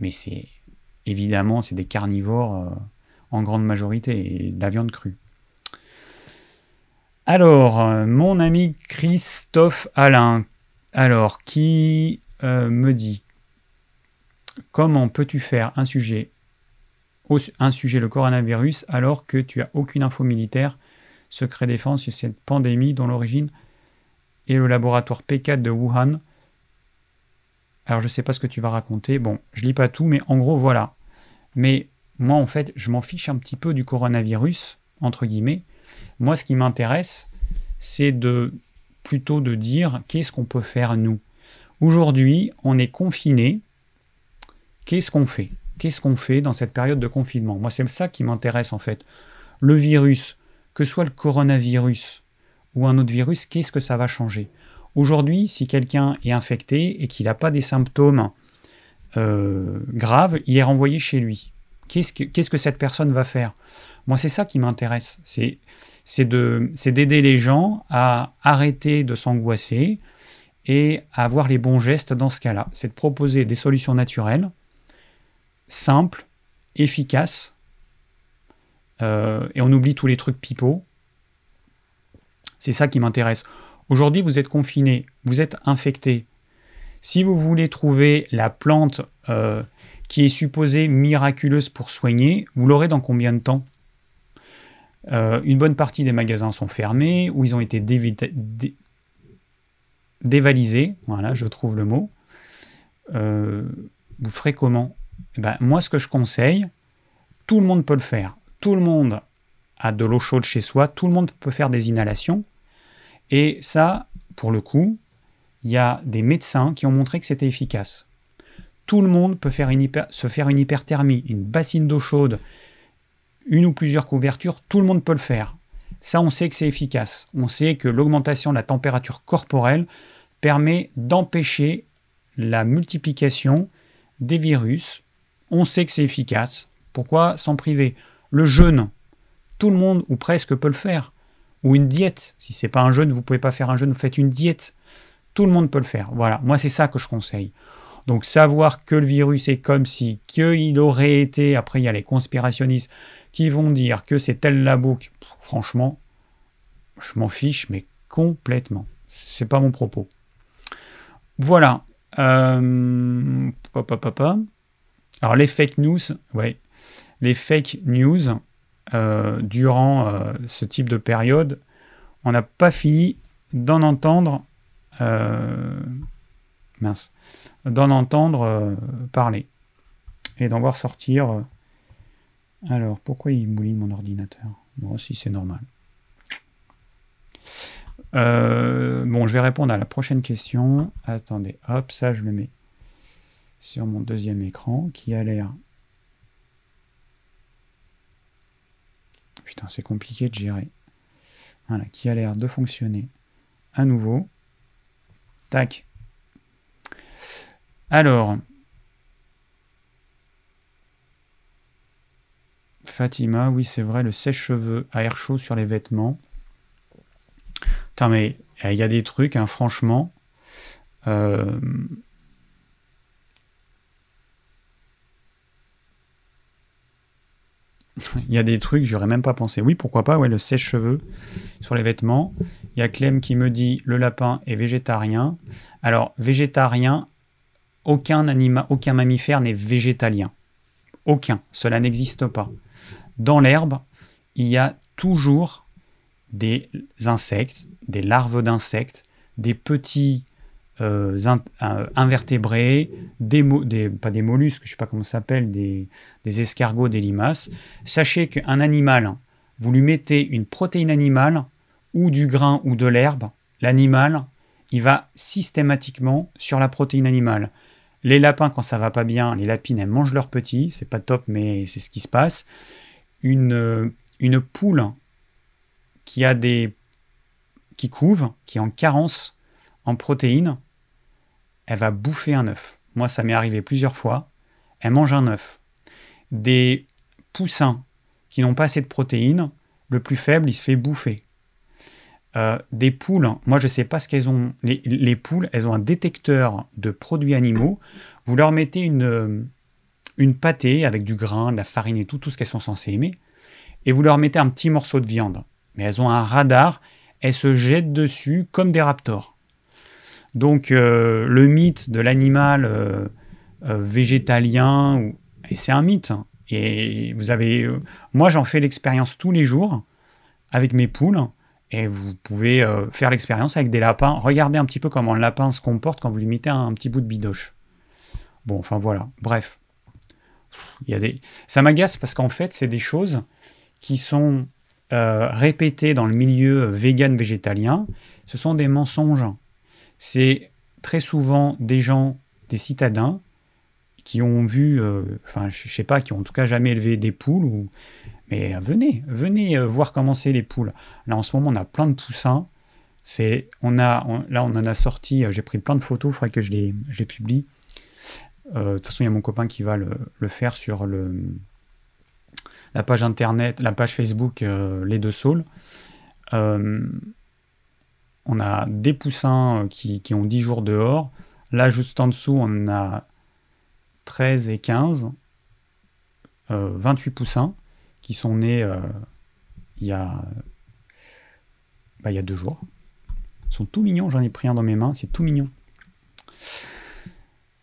mais c'est évidemment, c'est des carnivores en grande majorité, et de la viande crue. Alors, euh, mon ami Christophe Alain, alors, qui euh, me dit comment peux-tu faire un sujet, un le coronavirus, alors que tu as aucune info militaire, secret défense sur cette pandémie dont l'origine est le laboratoire P4 de Wuhan? Alors, je ne sais pas ce que tu vas raconter. Bon, je lis pas tout, mais en gros, voilà. Mais moi, en fait, je m'en fiche un petit peu du coronavirus, entre guillemets. Moi, ce qui m'intéresse, c'est de plutôt de dire qu'est-ce qu'on peut faire nous? Aujourd'hui, on est confiné. Qu'est-ce qu'on fait? Qu'est-ce qu'on fait dans cette période de confinement? Moi, c'est ça qui m'intéresse en fait. Le virus, que soit le coronavirus ou un autre virus, qu'est-ce que ça va changer? Aujourd'hui, si quelqu'un est infecté et qu'il n'a pas des symptômes euh, graves, il est renvoyé chez lui. Qu'est-ce que, cette personne va faire? Moi, c'est ça qui m'intéresse. C'est, d'aider les gens à arrêter de s'angoisser et à avoir les bons gestes dans ce cas-là. C'est de proposer des solutions naturelles, simples, efficaces, euh, et on oublie tous les trucs pipeaux. C'est ça qui m'intéresse. Aujourd'hui, vous êtes confiné, vous êtes infecté. Si vous voulez trouver la plante euh, qui est supposée miraculeuse pour soigner, vous l'aurez dans combien de temps? Euh, Une bonne partie des magasins sont fermés ou ils ont été dévalisés. Voilà, je trouve le mot. Euh, vous ferez comment? Eh ben, Moi, ce que je conseille, tout le monde peut le faire. Tout le monde a de l'eau chaude chez soi, tout le monde peut faire des inhalations. Et ça, pour le coup, il y a des médecins qui ont montré que c'était efficace tout le monde peut faire se faire une hyperthermie, une bassine d'eau chaude, une ou plusieurs couvertures, tout le monde peut le faire. Ça, on sait que c'est efficace. On sait que l'augmentation de la température corporelle permet d'empêcher la multiplication des virus. On sait que c'est efficace. Pourquoi s'en priver? Le jeûne, tout le monde ou presque peut le faire. Ou une diète. Si c'est pas un jeûne, vous pouvez pas faire un jeûne, vous faites une diète. Tout le monde peut le faire. Voilà, moi c'est ça que je conseille. Donc savoir que le virus est comme si, qu'il aurait été, après il y a les conspirationnistes qui vont dire que c'est tel labo, franchement, je m'en fiche, mais complètement. C'est pas mon propos. Voilà. Euh, Alors les fake news, ouais, les fake news euh, durant euh, ce type de période, on n'a pas fini d'en entendre mince, d'en entendre parler et d'en voir sortir. Alors, pourquoi il mouline mon ordinateur? Moi si c'est normal. Euh, bon, je vais répondre à la prochaine question. Attendez, hop, ça je le mets sur mon deuxième écran qui a l'air. Putain, c'est compliqué de gérer. Voilà, qui a l'air de fonctionner à nouveau. Tac. Alors, Fatima, oui, c'est vrai, le sèche-cheveux à air chaud sur les vêtements. Putain, mais il y a des trucs, hein, franchement. Euh, il y a des trucs, j'aurais même pas pensé. Oui, pourquoi pas, ouais, le sèche-cheveux sur les vêtements. Il y a Clem qui me dit le lapin est végétarien. Alors, végétarien, aucun mammifère n'est végétalien. Aucun. Cela n'existe pas. Dans l'herbe, il y a toujours des insectes, des larves d'insectes, des petits euh, invertébrés, des, pas des mollusques, je ne sais pas comment ça s'appelle, des, des, escargots, des limaces. Sachez qu'un animal, vous lui mettez une protéine animale, ou du grain ou de l'herbe, l'animal, il va systématiquement sur la protéine animale. Les lapins, quand ça va pas bien, les lapines, elles mangent leurs petits, c'est pas top, mais c'est ce qui se passe. Une, poule qui a des qui couve, qui est en carence en protéines, elle va bouffer un œuf. Moi, ça m'est arrivé plusieurs fois. Elle mange un œuf. Des poussins qui n'ont pas assez de protéines, le plus faible, il se fait bouffer. Euh, des poules, moi je ne sais pas ce qu'elles ont. Les, poules, elles ont un détecteur de produits animaux. Vous leur mettez une, une pâtée avec du grain, de la farine et tout, tout ce qu'elles sont censées aimer, et vous leur mettez un petit morceau de viande. Mais elles ont un radar, elles se jettent dessus comme des raptors. Donc euh, le mythe de l'animal végétalien, c'est un mythe. Hein. Et vous avez, moi j'en fais l'expérience tous les jours avec mes poules et vous pouvez euh, faire l'expérience avec des lapins. Regardez un petit peu comment le lapin se comporte quand vous lui mettez un, petit bout de bidoche. Bon, enfin voilà. Bref. Il y a des... Ça m'agace parce qu'en fait, c'est des choses qui sont euh, répétées dans le milieu vegan végétalien. Ce sont des mensonges. C'est très souvent des gens, des citadins, qui ont vu, euh, enfin, je sais pas, qui ont en tout cas jamais élevé des poules ou mais venez, venez euh, voir comment c'est les poules. Là, en ce moment, on a plein de poussins. C'est, on a, là, on en a sorti. J'ai pris plein de photos. Il faudrait que je les, publie. Euh, de toute façon, il y a mon copain qui va le, faire sur le, la page internet, la page Facebook Les Deux Saules. on a des poussins qui, qui, ont 10 jours dehors. Là, juste en dessous, on a 13 et 15. 28 poussins qui sont nés euh, il, y a, bah, il y a deux jours. Ils sont tout mignons, j'en ai pris un dans mes mains, c'est tout mignon.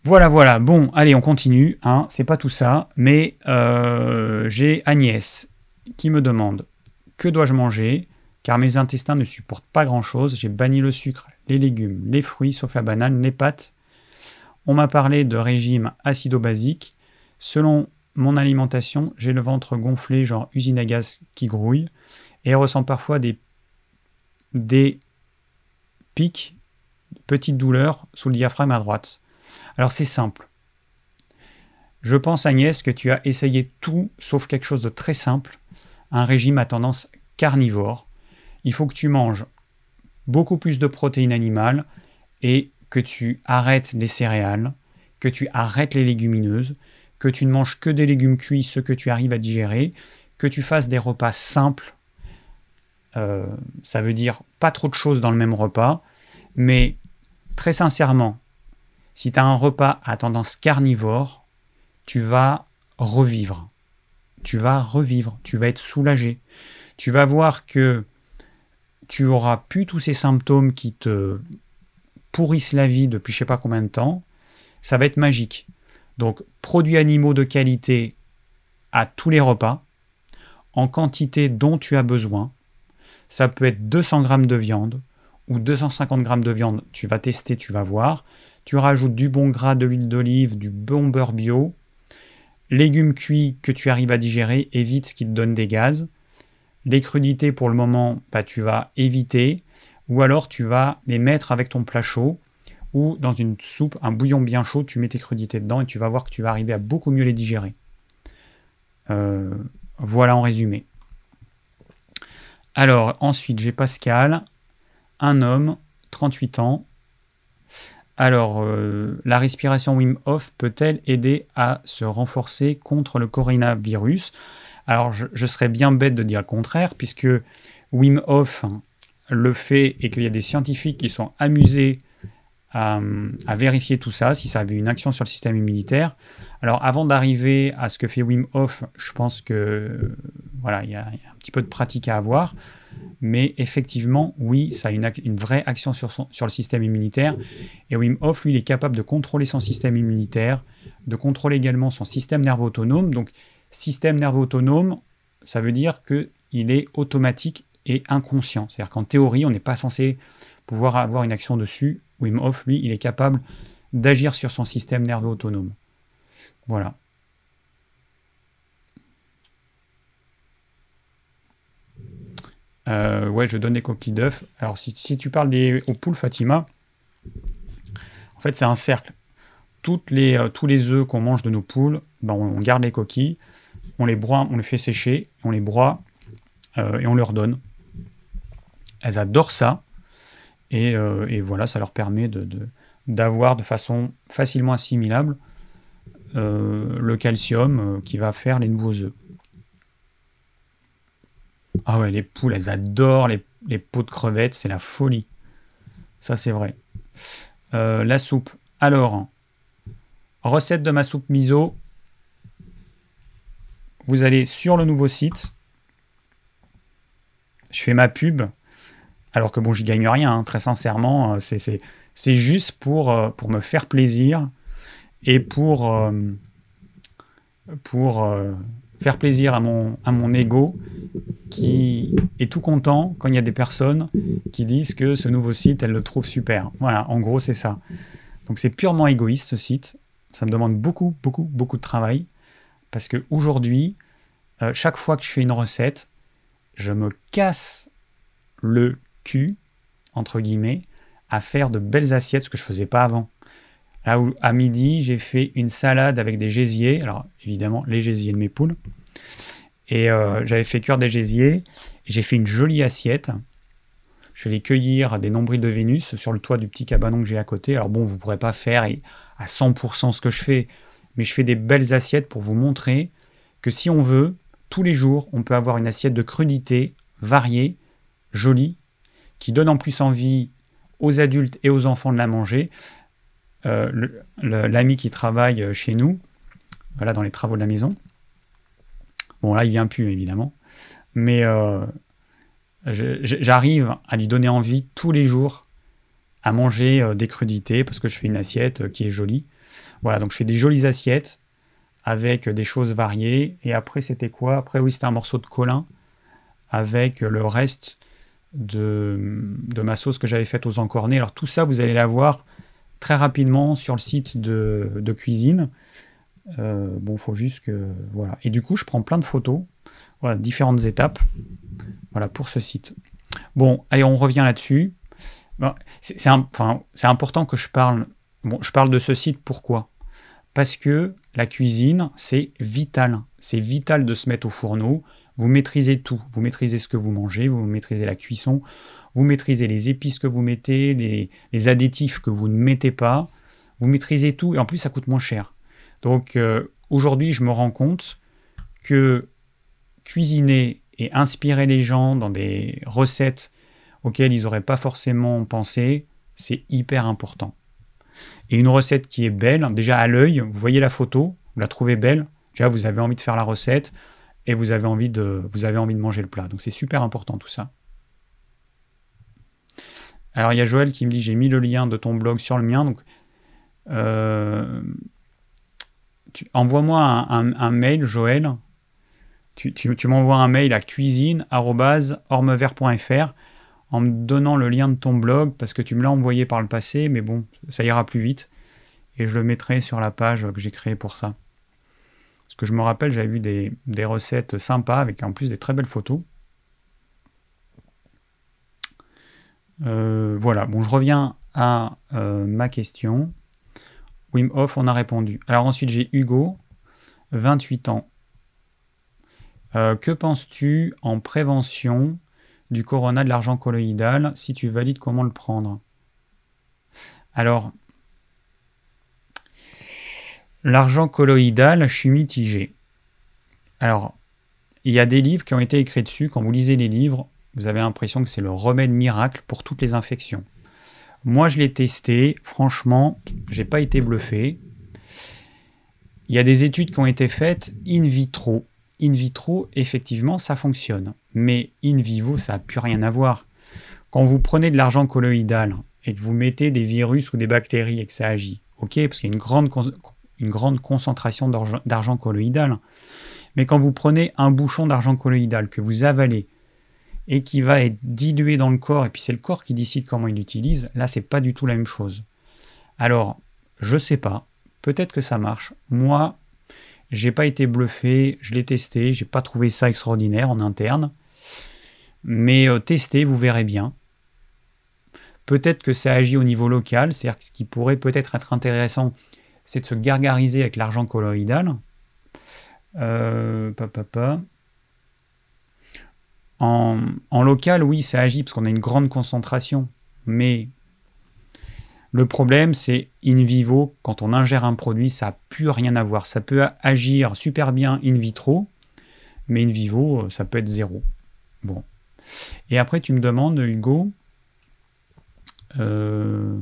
Voilà, voilà. Bon, allez, on continue. Hein. C'est pas tout ça, mais euh, j'ai Agnès qui me demande que dois-je manger? Car mes intestins ne supportent pas grand-chose. J'ai banni le sucre, les légumes, les fruits, sauf la banane, les pâtes. On m'a parlé de régime acido-basique. Selon mon alimentation, j'ai le ventre gonflé, genre usine à gaz qui grouille, et ressens parfois des, des pics, petites douleurs sous le diaphragme à droite. Alors c'est simple. Je pense Agnès que tu as essayé tout sauf quelque chose de très simple, un régime à tendance carnivore. Il faut que tu manges beaucoup plus de protéines animales et que tu arrêtes les céréales, que tu arrêtes les légumineuses, que tu ne manges que des légumes cuits, ce que tu arrives à digérer, que tu fasses des repas simples. Euh, ça veut dire pas trop de choses dans le même repas, mais très sincèrement, si tu as un repas à tendance carnivore, tu vas revivre. Tu vas revivre, tu vas être soulagé. Tu vas voir que tu auras plus tous ces symptômes qui te pourrissent la vie depuis je sais pas combien de temps. Ça va être magique. Donc, produits animaux de qualité à tous les repas, en quantité dont tu as besoin. Ça peut être 200 g de viande ou 250 g de viande. Tu vas tester, tu vas voir. Tu rajoutes du bon gras, de l'huile d'olive, du bon beurre bio. Légumes cuits que tu arrives à digérer, évite ce qui te donne des gaz. Les crudités, pour le moment, bah, tu vas éviter. Ou alors tu vas les mettre avec ton plat chaud ou dans une soupe, un bouillon bien chaud, tu mets tes crudités dedans et tu vas voir que tu vas arriver à beaucoup mieux les digérer. Euh, voilà en résumé. Alors ensuite j'ai Pascal, un homme, 38 ans. Alors euh, la respiration Wim Hof peut-elle aider à se renforcer contre le coronavirus? Alors je, serais bien bête de dire le contraire puisque Wim Hof le fait et qu'il y a des scientifiques qui sont amusés à, vérifier tout ça, si ça avait une action sur le système immunitaire. Alors avant d'arriver à ce que fait Wim Hof, je pense que voilà, il y, a un petit peu de pratique à avoir. Mais effectivement, oui, ça a une, vraie action sur le système immunitaire. Et Wim Hof, lui, il est capable de contrôler son système immunitaire, de contrôler également son système nerveux autonome. Donc, système nerveux autonome, ça veut dire qu'il est automatique et inconscient. C'est-à-dire qu'en théorie, on n'est pas censé pouvoir avoir une action dessus Wim Hof, lui, il est capable d'agir sur son système nerveux autonome. Voilà. Euh, ouais, je donne des coquilles d'œufs. Alors, si, tu parles des, aux poules, Fatima, en fait, c'est un cercle. Toutes les, euh, tous les œufs qu'on mange de nos poules, ben, on, garde les coquilles, on les broie, on les fait sécher, on les broie euh, et on leur donne. Elles adorent ça. Et, voilà, ça leur permet d'avoir de, de façon facilement assimilable le calcium qui va faire les nouveaux œufs. Ah ouais, les poules, elles adorent les, les pots de crevettes, c'est la folie. Ça, c'est vrai. Euh, la soupe. Alors, recette de ma soupe miso. Vous allez sur le nouveau site. Je fais ma pub. Alors que bon, j'y gagne rien, hein, très sincèrement. Euh, c'est juste pour, euh, pour me faire plaisir et pour, pour faire plaisir à mon, à ego qui est tout content quand il y a des personnes qui disent que ce nouveau site, elles le trouvent super. Voilà, en gros, c'est ça. Donc c'est purement égoïste ce site. Ça me demande beaucoup, beaucoup, beaucoup de travail. Parce qu'aujourd'hui, euh, chaque fois que je fais une recette, je me casse le cul, entre guillemets, à faire de belles assiettes, ce que je ne faisais pas avant. Là où, à midi, j'ai fait une salade avec des gésiers. Alors, évidemment, les gésiers de mes poules. Et euh, j'avais fait cuire des gésiers. J'ai fait une jolie assiette. Je vais les cueillir des nombrils de Vénus sur le toit du petit cabanon que j'ai à côté. Alors bon, vous ne pourrez pas faire à 100% ce que je fais, mais je fais des belles assiettes pour vous montrer que si on veut, tous les jours, on peut avoir une assiette de crudité variée, jolie, qui donne en plus envie aux adultes et aux enfants de la manger. Euh, l'ami qui travaille chez nous, voilà, dans les travaux de la maison. Bon, là, il vient plus, évidemment. Mais euh, j'arrive à lui donner envie tous les jours à manger euh, des crudités parce que je fais une assiette qui est jolie. Voilà, donc je fais des jolies assiettes avec des choses variées. Et après, c'était quoi? Après, oui, c'était un morceau de colin avec le reste de, de ma sauce que j'avais faite aux encornés. Alors tout ça, vous allez la voir très rapidement sur le site de, cuisine. Euh, bon, faut juste que voilà. Et du coup, je prends plein de photos, voilà, différentes étapes, voilà pour ce site. Bon, allez, on revient là-dessus. c'est enfin, important que je parle. Bon, je parle de ce site. Pourquoi? Parce que la cuisine, c'est vital. C'est vital de se mettre au fourneau. Vous maîtrisez tout. Vous maîtrisez ce que vous mangez. Vous maîtrisez la cuisson vous maîtrisez les épices que vous mettez, les, additifs que vous ne mettez pas, vous maîtrisez tout et en plus ça coûte moins cher. Donc euh, aujourd'hui je me rends compte que cuisiner et inspirer les gens dans des recettes auxquelles ils n'auraient pas forcément pensé, c'est hyper important. Et une recette qui est belle, déjà à l'œil, vous voyez la photo, vous la trouvez belle, déjà vous avez envie de faire la recette et vous avez envie de manger le plat. Donc c'est super important tout ça. Alors il y a Joël qui me dit j'ai mis le lien de ton blog sur le mien, donc euh, envoie-moi un, mail, Joël. Tu, m'envoies un mail à cuisine.ormevert.fr en me donnant le lien de ton blog parce que tu me l'as envoyé par le passé, mais bon, ça ira plus vite. Et je le mettrai sur la page que j'ai créée pour ça. Parce que je me rappelle, j'avais vu des, des recettes sympas avec en plus des très belles photos. Euh, voilà, bon, je reviens à euh, ma question. Wim Hof, on a répondu. Alors ensuite, j'ai Hugo, 28 ans. Euh, que penses-tu en prévention du corona de l'argent colloïdal Si tu valides, comment le prendre? Alors, l'argent colloïdal, je suis mitigé. Alors, il y a des livres qui ont été écrits dessus. Quand vous lisez les livres, vous avez l'impression que c'est le remède miracle pour toutes les infections. Moi, je l'ai testé. Franchement, j'ai pas été bluffé. Il y a des études qui ont été faites in vitro. In vitro, effectivement, ça fonctionne. Mais in vivo, ça n'a plus rien à voir. Quand vous prenez de l'argent colloïdal et que vous mettez des virus ou des bactéries et que ça agit, ok, parce qu'il y a une grande, une grande concentration d'argent colloïdal. Mais quand vous prenez un bouchon d'argent colloïdal que vous avalez et qui va être dilué dans le corps, et puis c'est le corps qui décide comment il l'utilise, là c'est pas du tout la même chose. Alors, je sais pas, peut-être que ça marche. Moi, j'ai pas été bluffé, je l'ai testé, j'ai pas trouvé ça extraordinaire en interne. Mais euh, testez, vous verrez bien. Peut-être que ça agit au niveau local, c'est-à-dire que ce qui pourrait peut-être être intéressant, c'est de se gargariser avec l'argent colloïdal. Euh, En, local, oui, ça agit parce qu'on a une grande concentration. Mais le problème, c'est in vivo, quand on ingère un produit, ça n'a plus rien à voir. Ça peut agir super bien in vitro, mais in vivo, ça peut être zéro. Bon. Et après, tu me demandes, Hugo, euh,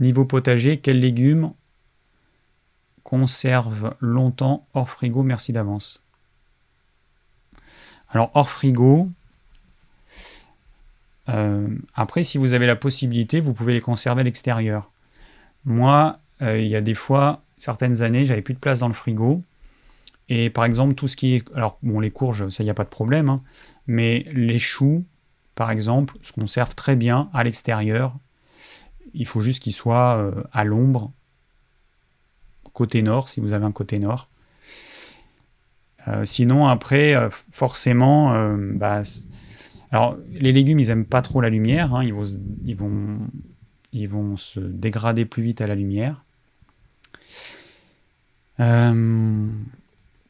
niveau potager, quels légumes conservent longtemps hors frigo? Merci d'avance. Alors, hors frigo, euh, après, si vous avez la possibilité, vous pouvez les conserver à l'extérieur. Moi, euh, il y a des fois, certaines années, j'avais plus de place dans le frigo. Et par exemple, tout ce qui est. Alors, bon, les courges, ça, il n'y a pas de problème. Hein, mais les choux, par exemple, se conservent très bien à l'extérieur. Il faut juste qu'ils soient euh, à l'ombre, côté nord, si vous avez un côté nord. Sinon, après, forcément, bah, alors, les légumes, ils n'aiment pas trop la lumière. Hein. ils, vont, se dégrader plus vite à la lumière. Euh,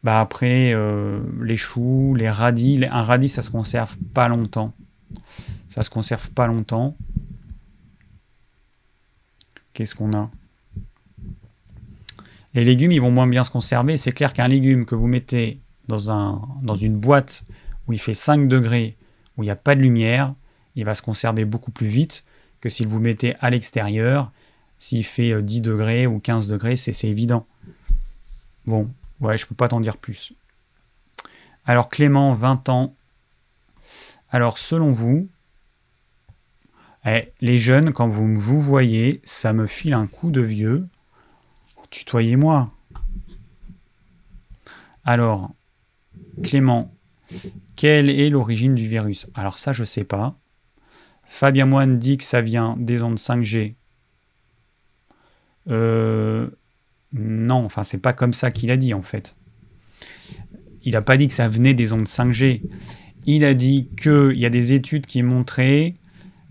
bah après, euh, les choux, les radis. un radis, ça se conserve pas longtemps. Ça se conserve pas longtemps. Qu'est-ce qu'on a? Les légumes, ils vont moins bien se conserver. C'est clair qu'un légume que vous mettez dans, un, dans une boîte où il fait 5 degrés où il n'y a pas de lumière, il va se conserver beaucoup plus vite que si vous mettez à l'extérieur, s'il fait 10 euh, degrés ou 15 degrés, c'est évident. Bon, ouais, je ne peux pas t'en dire plus. Alors Clément, 20 ans. Alors selon vous, eh, les jeunes, quand vous me vous voyez, ça me file un coup de vieux. Tutoyez-moi. Alors, Clément, quelle est l'origine du virus? Alors ça, je ne sais pas. Fabien Moine dit que ça vient des ondes 5G. Euh, non, enfin, c'est pas comme ça qu'il a dit en fait. Il n'a pas dit que ça venait des ondes 5G. Il a dit qu'il y a des études qui montraient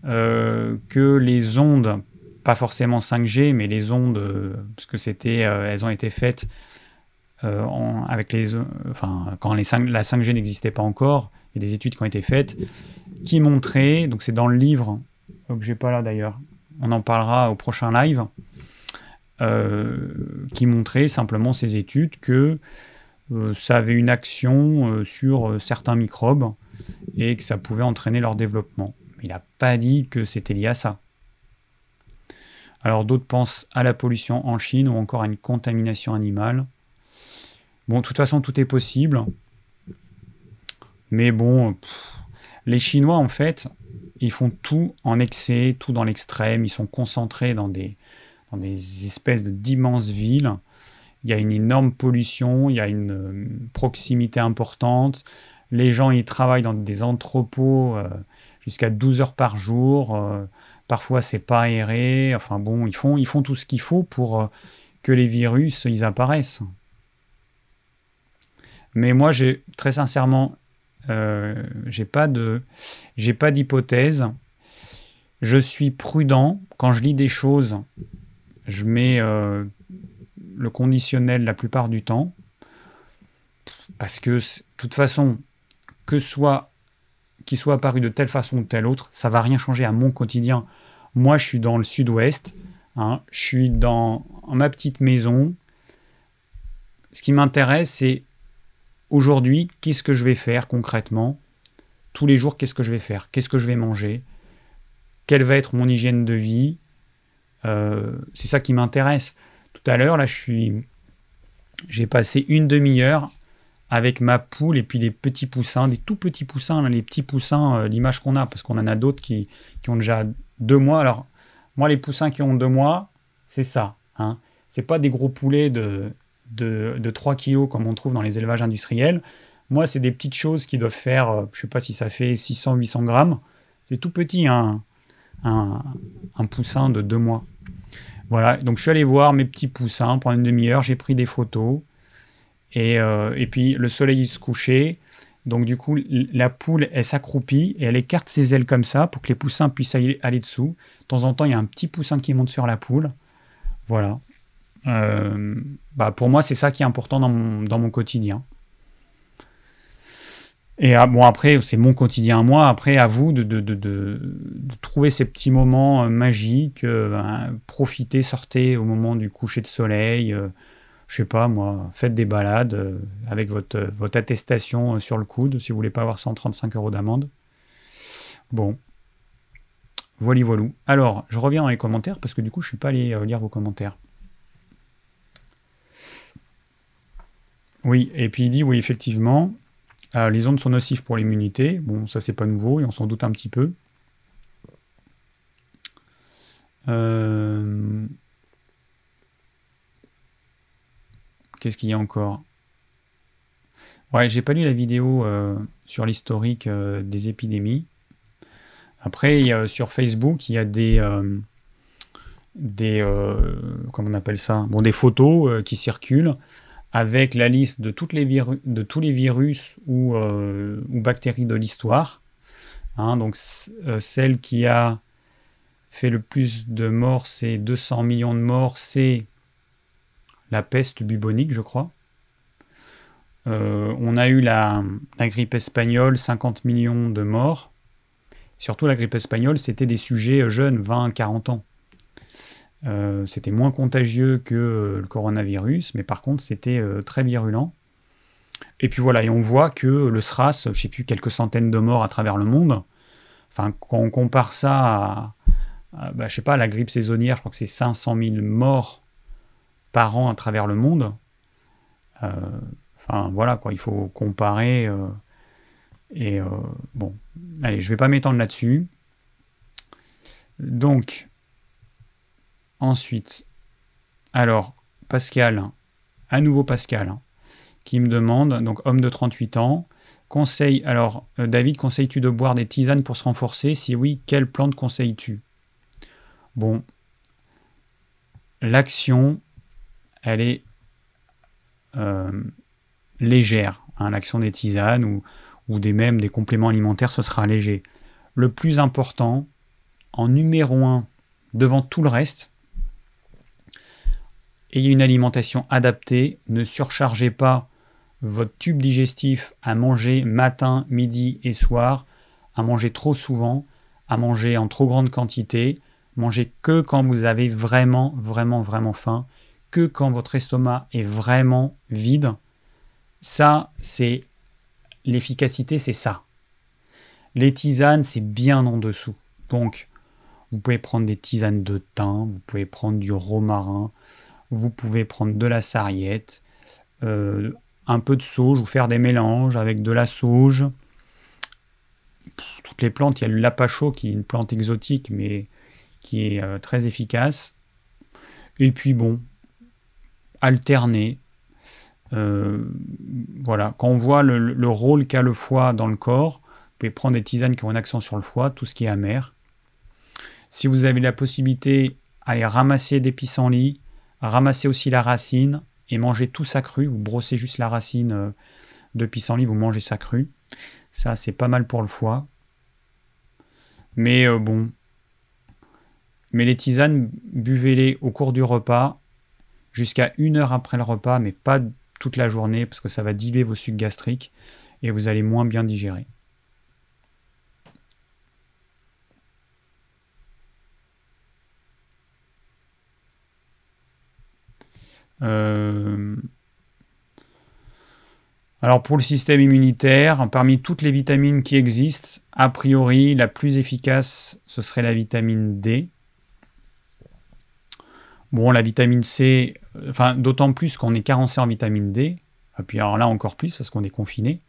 euh, que les ondes, pas forcément 5G, mais les ondes, euh, parce que c'était, elles ont été faites euh, avec les, enfin, quand la 5G n'existait pas encore, il y a des études qui ont été faites qui montraient, donc c'est dans le livre, que j'ai pas là d'ailleurs, on en parlera au prochain live, euh, qui montrait simplement ces études que euh, ça avait une action sur certains microbes et que ça pouvait entraîner leur développement. Mais il n'a pas dit que c'était lié à ça. Alors d'autres pensent à la pollution en Chine ou encore à une contamination animale. Bon, de toute façon, tout est possible. Mais bon, les Chinois, en fait, ils font tout en excès, tout dans l'extrême. Ils sont concentrés dans des, espèces d'immenses villes. Il y a une énorme pollution, il y a une euh, proximité importante. Les gens, ils travaillent dans des entrepôts euh, jusqu'à 12 heures par jour. Euh, parfois, c'est pas aéré. Enfin bon, ils font, ils font tout ce qu'il faut pour que les virus, ils apparaissent. Mais moi, j'ai très sincèrement, euh, j'ai pas d'hypothèse. Je suis prudent quand je lis des choses. Je mets euh, le conditionnel la plupart du temps parce que de toute façon, que soit qu'il soit apparu de telle façon ou telle autre, ça va rien changer à mon quotidien. Moi, je suis dans le sud-ouest, hein, je suis dans ma petite maison. Ce qui m'intéresse, c'est aujourd'hui, qu'est-ce que je vais faire concrètement? Tous les jours, qu'est-ce que je vais faire? Qu'est-ce que je vais manger? Quelle va être mon hygiène de vie? Euh, C'est ça qui m'intéresse. Tout à l'heure, là, je j'ai passé une demi-heure avec ma poule et puis les petits poussins, des tout petits poussins, les petits poussins, euh, l'image qu'on a, parce qu'on en a d'autres qui, ont déjà deux mois. Alors, moi, les poussins qui ont deux mois, c'est ça. Hein. C'est pas des gros poulets de de, 3 kg comme on trouve dans les élevages industriels. Moi, c'est des petites choses qui doivent faire, euh, je sais pas si ça fait 600-800 grammes. C'est tout petit, hein, un, un poussin de deux mois. Voilà, donc je suis allé voir mes petits poussins pendant une demi-heure, j'ai pris des photos. Et, euh, et, puis le soleil se couchait. Donc du coup, la poule, elle s'accroupit et elle écarte ses ailes comme ça pour que les poussins puissent aller, dessous. De temps en temps, il y a un petit poussin qui monte sur la poule. Voilà. Euh, bah pour moi, c'est ça qui est important dans mon, quotidien. Et ah, bon, après, c'est mon quotidien à moi. Après, à vous de, trouver ces petits moments euh, magiques. Euh, hein, profitez, sortez au moment du coucher de soleil. Euh, je sais pas, moi, faites des balades avec votre, votre attestation sur le coude si vous voulez pas avoir 135 euros d'amende. Bon. Voilà, voilà. Alors, je reviens dans les commentaires parce que du coup, je suis pas allé lire vos commentaires. Oui, et puis il dit, oui, effectivement, euh, les ondes sont nocives pour l'immunité. Bon, ça c'est pas nouveau et on s'en doute un petit peu. Euh, qu'est-ce qu'il y a encore? Ouais, j'ai pas lu la vidéo euh, sur l'historique des épidémies. Après, sur Facebook, il y a des, des comment on appelle ça? Bon, des photos qui circulent avec la liste de, tous les virus ou, euh, bactéries de l'histoire. Hein, donc euh, celle qui a fait le plus de morts, c'est 200 millions de morts, c'est la peste bubonique, je crois. Euh, on a eu la, grippe espagnole, 50 millions de morts. Surtout la grippe espagnole, c'était des sujets jeunes, 20-40 ans. Euh, c'était moins contagieux que euh, le coronavirus, mais par contre c'était euh, très virulent. Et puis voilà, et on voit que le SRAS, je ne sais plus, quelques centaines de morts à travers le monde. Enfin, quand on compare ça à, bah, je sais pas, la grippe saisonnière, je crois que c'est 500 000 morts par an à travers le monde. enfin voilà, quoi, il faut comparer. et bon, allez, je vais pas m'étendre là-dessus. Donc, Ensuite, alors, Pascal, à nouveau Pascal, hein, qui me demande, donc homme de 38 ans, conseil, alors euh, David, conseilles-tu de boire des tisanes pour se renforcer? Si oui, quelle plante conseilles-tu? Bon, l'action, elle est euh, légère. Hein, l'action des tisanes ou, ou des mêmes des compléments alimentaires, ce sera léger. Le plus important, en numéro 1, devant tout le reste, ayez une alimentation adaptée, ne surchargez pas votre tube digestif à manger matin, midi et soir, à manger trop souvent, à manger en trop grande quantité, mangez que quand vous avez vraiment, vraiment, vraiment faim, que quand votre estomac est vraiment vide. Ça, c'est l'efficacité, c'est ça. Les tisanes, c'est bien en dessous. Donc, vous pouvez prendre des tisanes de thym, vous pouvez prendre du romarin, vous pouvez prendre de la sarriette, euh, un peu de sauge, ou faire des mélanges avec de la sauge. Toutes les plantes, il y a le lapacho qui est une plante exotique mais qui est euh, très efficace. Et puis bon, alterner. Euh, voilà, quand on voit le, le rôle qu'a le foie dans le corps, vous pouvez prendre des tisanes qui ont un accent sur le foie, tout ce qui est amer. Si vous avez la possibilité, allez ramasser des pissenlits, Ramassez aussi la racine et mangez tout ça cru. Vous brossez juste la racine euh, de pissenlit, vous mangez ça cru. Ça, c'est pas mal pour le foie. Mais euh, bon. Mais les tisanes, buvez-les au cours du repas, jusqu'à une heure après le repas, mais pas toute la journée, parce que ça va diluer vos sucs gastriques et vous allez moins bien digérer. Euh, alors pour le système immunitaire, parmi toutes les vitamines qui existent, a priori la plus efficace ce serait la vitamine D. Bon, la vitamine C, enfin d'autant plus qu'on est carencé en vitamine D, et puis alors là encore plus parce qu'on est confiné.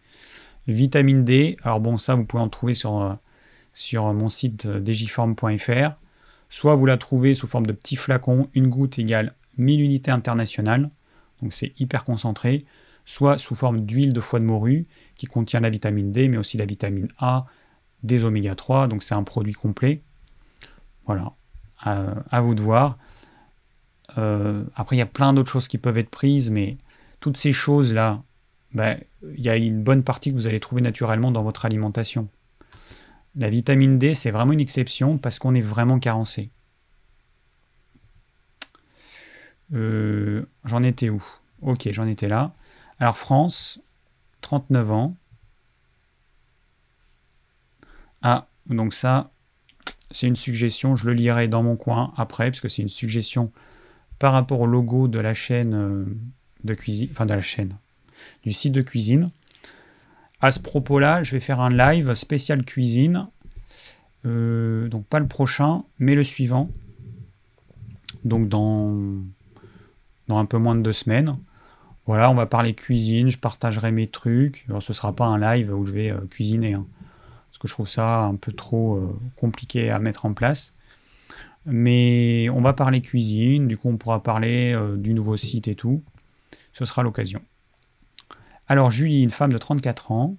Vitamine D, alors bon ça vous pouvez en trouver sur, euh, mon site euh, digiform.fr. Soit vous la trouvez sous forme de petits flacons, une goutte égale 1000 unités internationales, donc c'est hyper concentré. soit sous forme d'huile de foie de morue qui contient la vitamine D, mais aussi la vitamine A, des oméga 3, donc c'est un produit complet. Voilà, à, vous de voir. Euh, après, il y a plein d'autres choses qui peuvent être prises, mais toutes ces choses-là, ben, il y a une bonne partie que vous allez trouver naturellement dans votre alimentation. La vitamine D, c'est vraiment une exception parce qu'on est vraiment carencé. Euh, j'en étais où? Ok, j'en étais là. Alors France, 39 ans. Ah, donc ça, c'est une suggestion, je le lirai dans mon coin après, parce que c'est une suggestion par rapport au logo de la chaîne euh, de cuisine, enfin de la chaîne, du site de cuisine. À ce propos-là, je vais faire un live spécial cuisine. Euh, donc pas le prochain, mais le suivant. Donc dans, dans un peu moins de deux semaines. Voilà, on va parler cuisine, je partagerai mes trucs. Ce ne sera pas un live où je vais euh, cuisiner. Hein, parce que je trouve ça un peu trop euh, compliqué à mettre en place. Mais on va parler cuisine, du coup on pourra parler du nouveau site et tout. Ce sera l'occasion. Alors Julie, une femme de 34 ans,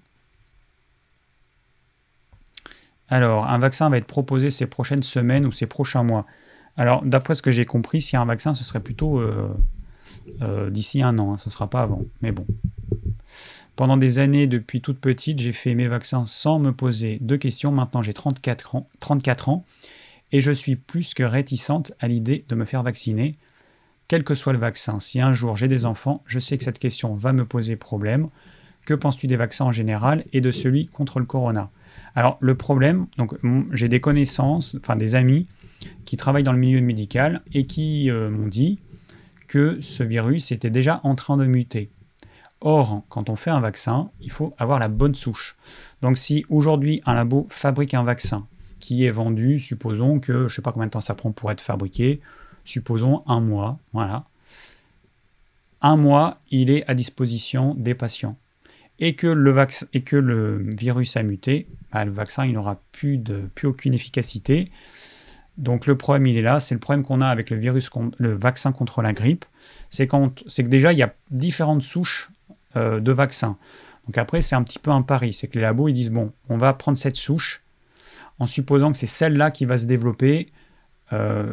alors, un vaccin va être proposé ces prochaines semaines ou ces prochains mois. Alors, d'après ce que j'ai compris, si un vaccin, ce serait plutôt euh, d'ici un an, hein, ce ne sera pas avant. Mais bon. Pendant des années, depuis toute petite, j'ai fait mes vaccins sans me poser de questions. Maintenant, j'ai 34 ans, 34 ans et je suis plus que réticente à l'idée de me faire vacciner, quel que soit le vaccin. Si un jour j'ai des enfants, je sais que cette question va me poser problème. Que penses-tu des vaccins en général et de celui contre le corona? Alors le problème, j'ai des connaissances, enfin des amis qui travaillent dans le milieu médical et qui euh, m'ont dit que ce virus était déjà en train de muter. Or, quand on fait un vaccin, il faut avoir la bonne souche. Donc si aujourd'hui un labo fabrique un vaccin qui est vendu, supposons que je ne sais pas combien de temps ça prend pour être fabriqué, supposons un mois, voilà. Un mois, il est à disposition des patients et que le, virus a muté, bah, le vaccin n'aura plus, plus aucune efficacité. Donc le problème il est là, c'est le problème qu'on a avec le, virus, le vaccin contre la grippe, c'est que déjà il y a différentes souches euh, de vaccins. Donc après c'est un petit peu un pari, c'est que les labos ils disent bon on va prendre cette souche en supposant que c'est celle-là qui va se développer euh,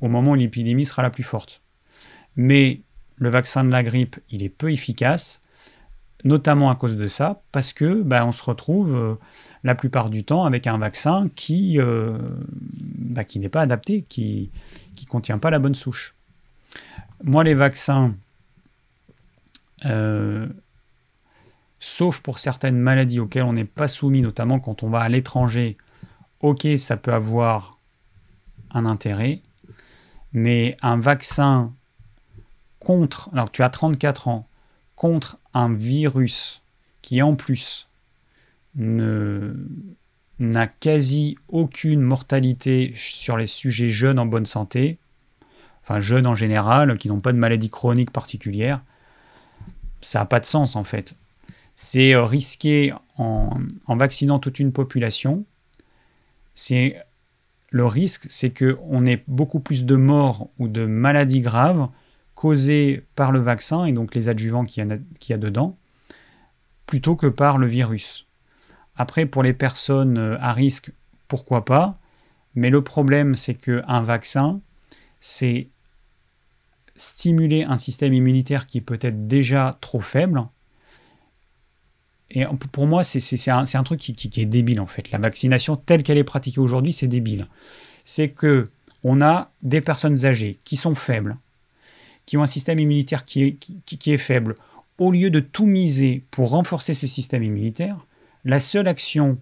au moment où l'épidémie sera la plus forte. Mais le vaccin de la grippe il est peu efficace, notamment à cause de ça, parce que ben, on se retrouve euh, la plupart du temps avec un vaccin qui, euh, qui n'est pas adapté, qui ne contient pas la bonne souche. Moi, les vaccins, euh, sauf pour certaines maladies auxquelles on n'est pas soumis, notamment quand on va à l'étranger, ok, ça peut avoir un intérêt, mais un vaccin contre, alors tu as 34 ans, contre un virus qui en plus n'a quasi aucune mortalité sur les sujets jeunes en bonne santé, enfin jeunes en général, qui n'ont pas de maladie chronique particulière, ça n'a pas de sens en fait. C'est euh, risqué en, vaccinant toute une population. C'est le risque, c'est qu'on ait beaucoup plus de morts ou de maladies graves causé par le vaccin et donc les adjuvants qu'il y, a, dedans, plutôt que par le virus. Après, pour les personnes euh, à risque, pourquoi pas, mais le problème, c'est qu'un vaccin, c'est stimuler un système immunitaire qui peut être déjà trop faible. Et pour moi, c'est un, un, truc qui, qui, est débile en fait. La vaccination telle qu'elle est pratiquée aujourd'hui, c'est débile. C'est que on a des personnes âgées qui sont faibles, qui ont un système immunitaire qui est, faible, au lieu de tout miser pour renforcer ce système immunitaire, la seule action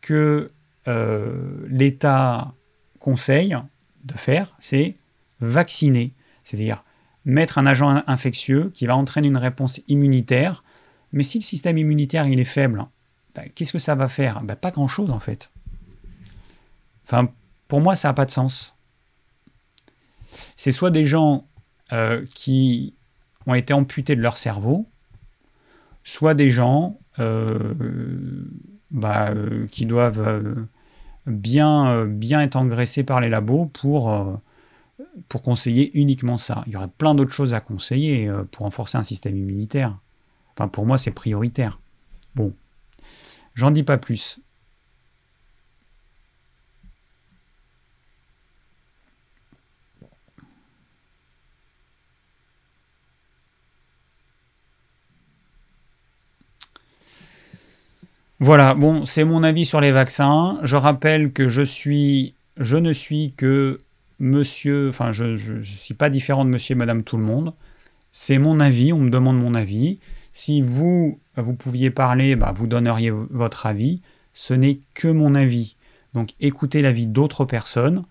que euh, l'État conseille de faire, c'est vacciner, c'est-à-dire mettre un agent infectieux qui va entraîner une réponse immunitaire. Mais si le système immunitaire il est faible, ben, qu'est-ce que ça va faire? Ben, Pas grand-chose en fait. Enfin, pour moi, ça n'a pas de sens. C'est soit des gens euh, qui ont été amputés de leur cerveau, soit des gens euh, bah, euh, qui doivent bien, bien être engraissés par les labos pour, pour conseiller uniquement ça. Il y aurait plein d'autres choses à conseiller pour renforcer un système immunitaire. Enfin, pour moi, c'est prioritaire. Bon, j'en dis pas plus. Voilà, bon, c'est mon avis sur les vaccins. Je rappelle que je suis, je ne suis que monsieur, enfin, je ne suis pas différent de monsieur et madame tout le monde. C'est mon avis, on me demande mon avis. Si vous, vous pouviez parler, bah, vous donneriez votre avis. Ce n'est que mon avis. Donc écoutez l'avis d'autres personnes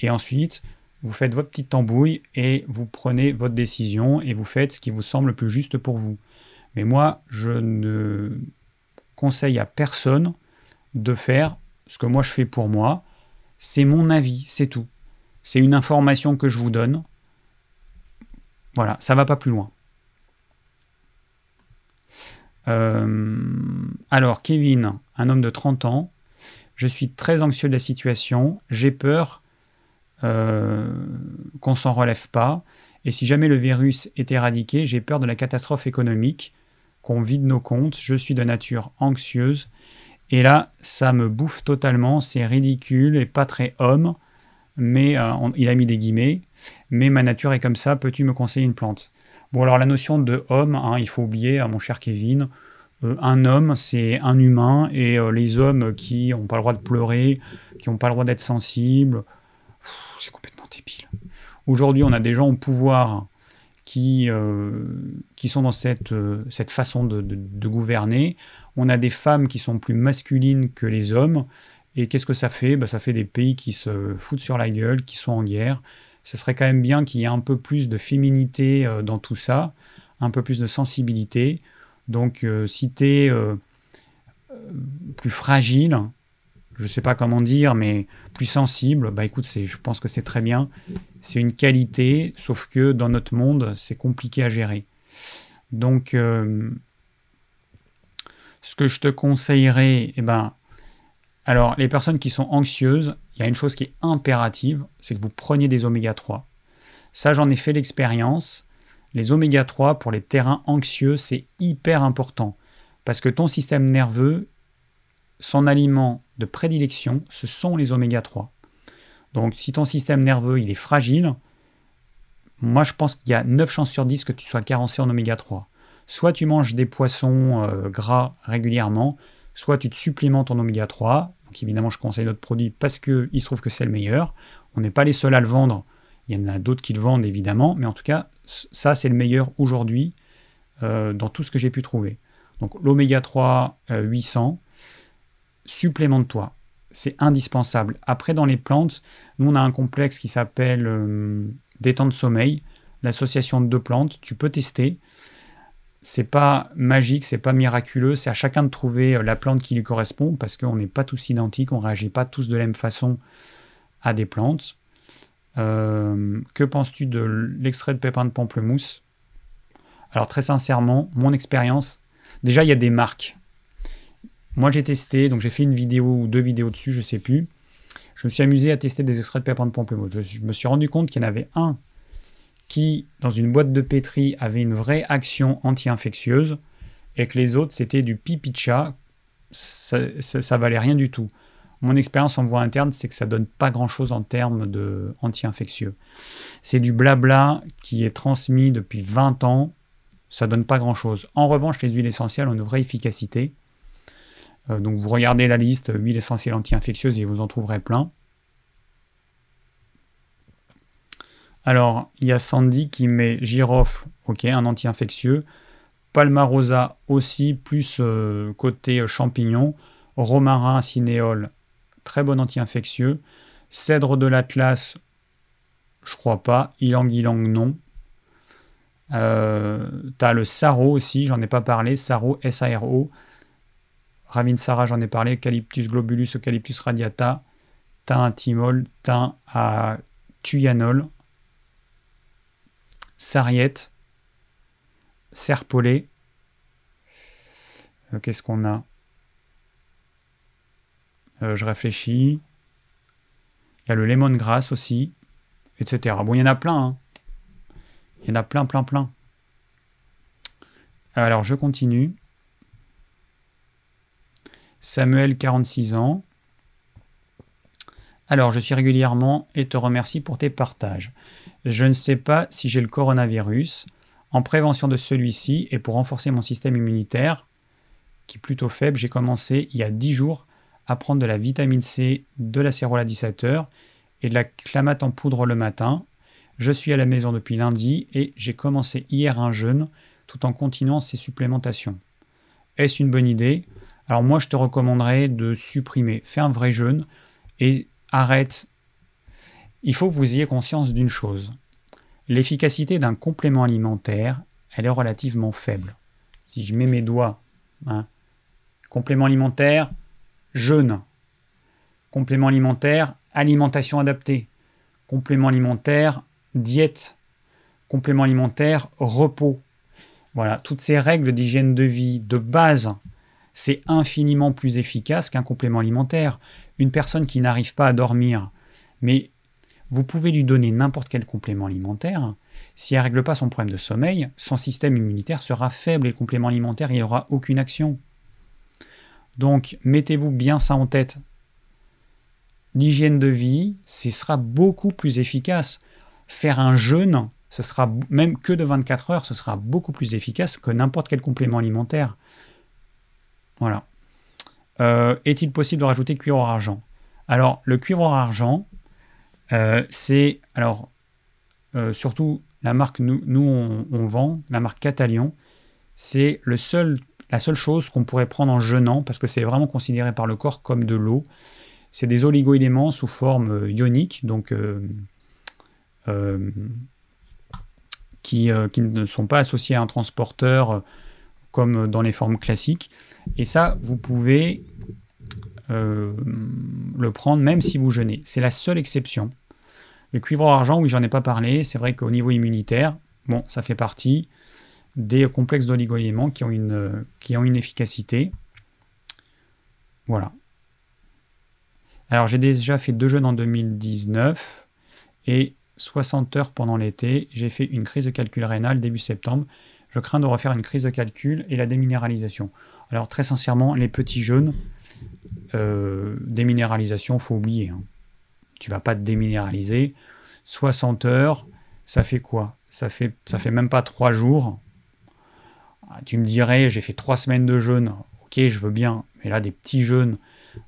et ensuite vous faites votre petite tambouille et vous prenez votre décision et vous faites ce qui vous semble le plus juste pour vous. Mais moi, je ne conseille à personne de faire ce que moi je fais pour moi. C'est mon avis, c'est tout. C'est une information que je vous donne. Voilà, ça va pas plus loin. Euh, alors, Kevin, un homme de 30 ans, je suis très anxieux de la situation, j'ai peur euh, qu'on s'en relève pas, et si jamais le virus est éradiqué, j'ai peur de la catastrophe économique qu'on vide nos comptes, je suis de nature anxieuse. Et là, ça me bouffe totalement, c'est ridicule et pas très homme, mais euh, il a mis des guillemets, mais ma nature est comme ça, peux-tu me conseiller une plante? Bon alors la notion de homme, hein, il faut oublier, hein, mon cher Kevin, euh, un homme c'est un humain, et euh, les hommes qui n'ont pas le droit de pleurer, qui n'ont pas le droit d'être sensibles, c'est complètement débile. Aujourd'hui on a des gens au pouvoir qui, euh, qui sont dans cette, euh, cette façon de, gouverner. On a des femmes qui sont plus masculines que les hommes. Et qu'est-ce que ça fait? Bah, Ça fait des pays qui se foutent sur la gueule, qui sont en guerre. Ce serait quand même bien qu'il y ait un peu plus de féminité euh, dans tout ça, un peu plus de sensibilité. Donc si tu es plus fragile, je ne sais pas comment dire, mais plus sensible, bah écoute, je pense que c'est très bien. C'est une qualité, sauf que dans notre monde, c'est compliqué à gérer. Donc, euh, ce que je te conseillerais, eh ben, alors les personnes qui sont anxieuses, il y a une chose qui est impérative, c'est que vous preniez des oméga 3. Ça, j'en ai fait l'expérience. Les oméga 3 pour les terrains anxieux, c'est hyper important parce que ton système nerveux, son aliment de prédilection, ce sont les oméga 3. Donc si ton système nerveux il est fragile, moi je pense qu'il y a 9 chances sur 10 que tu sois carencé en oméga 3. Soit tu manges des poissons euh, gras régulièrement, soit tu te supplémentes en oméga 3. Donc évidemment je conseille notre produit parce qu'il se trouve que c'est le meilleur. On n'est pas les seuls à le vendre, il y en a d'autres qui le vendent évidemment, mais en tout cas ça c'est le meilleur aujourd'hui euh, dans tout ce que j'ai pu trouver. Donc l'oméga 3 800, supplémente-toi. C'est indispensable. Après, dans les plantes, nous, on a un complexe qui s'appelle euh, détente sommeil, l'association de deux plantes. Tu peux tester. C'est pas magique, c'est pas miraculeux. C'est à chacun de trouver euh, la plante qui lui correspond parce qu'on n'est pas tous identiques, on réagit pas tous de la même façon à des plantes. Euh, que penses-tu de l'extrait de pépin de pamplemousse? Alors très sincèrement, mon expérience, déjà il y a des marques. Moi, j'ai testé, donc j'ai fait une vidéo ou deux vidéos dessus, je sais plus. Je me suis amusé à tester des extraits de pépins de pamplemousse. Je me suis rendu compte qu'il y en avait un qui, dans une boîte de pétri, avait une vraie action anti-infectieuse et que les autres, c'était du pipi de chat. Ça, ça, valait rien du tout. Mon expérience en voie interne, c'est que ça donne pas grand-chose en termes de anti-infectieux. C'est du blabla qui est transmis depuis 20 ans. Ça donne pas grand-chose. En revanche, les huiles essentielles ont une vraie efficacité. Euh, donc vous regardez la liste huile essentielle anti-infectieuse et vous en trouverez plein. Alors, il y a Sandy qui met girofle, ok, un anti-infectieux. Palmarosa aussi, plus euh, côté euh, champignon. Romarin, cinéole, très bon anti-infectieux. Cèdre de l'Atlas, je crois pas. Ilang Ilang, non. Euh, T'as le Saro aussi, j'en ai pas parlé. Saro, S-A-R-O. Ravinsara, j'en ai parlé, Eucalyptus globulus, Eucalyptus radiata, thym timol, thym à tuyanol, sarriette, serpollet. Euh, qu'est-ce qu'on a? Euh, Je réfléchis. Il y a le lemongrass aussi, etc. Bon, il y en a plein. Hein. Il y en a plein, plein, plein. Alors, je continue. Samuel, 46 ans. Alors, je suis régulièrement et te remercie pour tes partages. Je ne sais pas si j'ai le coronavirus. En prévention de celui-ci et pour renforcer mon système immunitaire, qui est plutôt faible, j'ai commencé il y a 10 jours à prendre de la vitamine C, de la séroladisateur et de la clamate en poudre le matin. Je suis à la maison depuis lundi et j'ai commencé hier un jeûne tout en continuant ces supplémentations. Est-ce une bonne idée? Alors moi je te recommanderais de supprimer, fais un vrai jeûne et arrête. Il faut que vous ayez conscience d'une chose. L'efficacité d'un complément alimentaire, elle est relativement faible. Si je mets mes doigts, hein, complément alimentaire, jeûne. Complément alimentaire, alimentation adaptée. Complément alimentaire, diète. Complément alimentaire, repos. Voilà, toutes ces règles d'hygiène de vie de base, c'est infiniment plus efficace qu'un complément alimentaire. Une personne qui n'arrive pas à dormir, mais vous pouvez lui donner n'importe quel complément alimentaire. Si elle ne règle pas son problème de sommeil, son système immunitaire sera faible et le complément alimentaire, il n'aura aucune action. Donc, mettez-vous bien ça en tête. L'hygiène de vie, ce sera beaucoup plus efficace. Faire un jeûne, ce sera même que de 24 heures, ce sera beaucoup plus efficace que n'importe quel complément alimentaire. Voilà. Euh, est-il possible de rajouter cuivre argent? Alors, le cuivre argent, euh, c'est alors euh, surtout la marque nous, nous on, vend, la marque Catalion, c'est seul, la seule chose qu'on pourrait prendre en jeûnant parce que c'est vraiment considéré par le corps comme de l'eau. C'est des oligoéléments sous forme ionique, donc qui, qui, ne sont pas associés à un transporteur comme dans les formes classiques. Et ça, vous pouvez euh, le prendre même si vous jeûnez. C'est la seule exception. Le cuivre argent, oui, j'en ai pas parlé. C'est vrai qu'au niveau immunitaire, bon, ça fait partie des complexes d'oligo-éléments qui, ont une, qui ont une efficacité. Voilà. Alors, j'ai déjà fait deux jeûnes en 2019 et 60 heures pendant l'été. J'ai fait une crise de calcul rénal début septembre. Je crains de refaire une crise de calcul et la déminéralisation. Alors, très sincèrement, les petits jeûnes, euh, déminéralisation, faut oublier. Hein. Tu vas pas te déminéraliser. 60 heures, ça fait quoi? Ça fait, ça fait même pas 3 jours. Ah, tu me dirais, j'ai fait 3 semaines de jeûne. Ok, je veux bien. Mais là, des petits jeûnes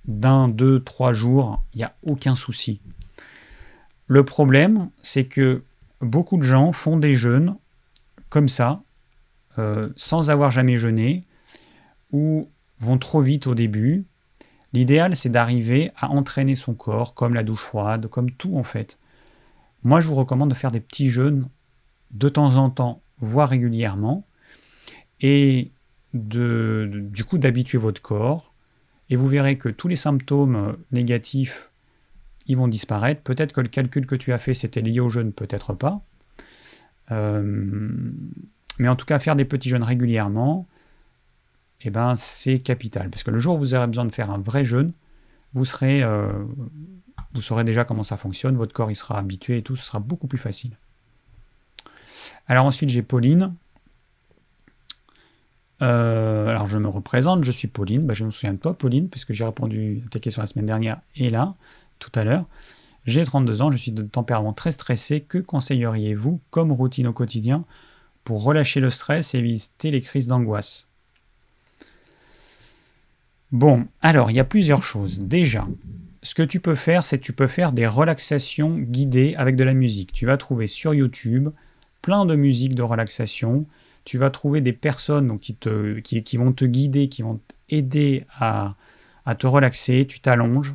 d'un, deux, trois jours, il n'y a aucun souci. Le problème, c'est que beaucoup de gens font des jeûnes comme ça, euh, sans avoir jamais jeûné, ou vont trop vite au début, L'idéal, c'est d'arriver à entraîner son corps, comme la douche froide, comme tout en fait. Moi, je vous recommande de faire des petits jeûnes de temps en temps, voire régulièrement, et du coup d'habituer votre corps. Et vous verrez que tous les symptômes négatifs, ils vont disparaître. Peut-être que le calcul que tu as fait, c'était lié au jeûne, peut-être pas. Euh, mais en tout cas, faire des petits jeûnes régulièrement, eh ben, c'est capital. Parce que le jour où vous aurez besoin de faire un vrai jeûne, euh, vous saurez déjà comment ça fonctionne, votre corps il sera habitué et tout, ce sera beaucoup plus facile. Alors ensuite, j'ai Pauline. Euh, alors je me représente, je suis Pauline. Bah, je me souviens de toi, Pauline, puisque j'ai répondu à tes questions la semaine dernière et là, tout à l'heure. J'ai 32 ans, je suis de tempérament très stressé. Que conseilleriez-vous comme routine au quotidien pour relâcher le stress et éviter les crises d'angoisse? Bon, alors il y a plusieurs choses. Déjà, ce que tu peux faire, c'est que tu peux faire des relaxations guidées avec de la musique. Tu vas trouver sur YouTube plein de musiques de relaxation. Tu vas trouver des personnes qui, vont te guider, qui vont t'aider à, à te relaxer. Tu t'allonges,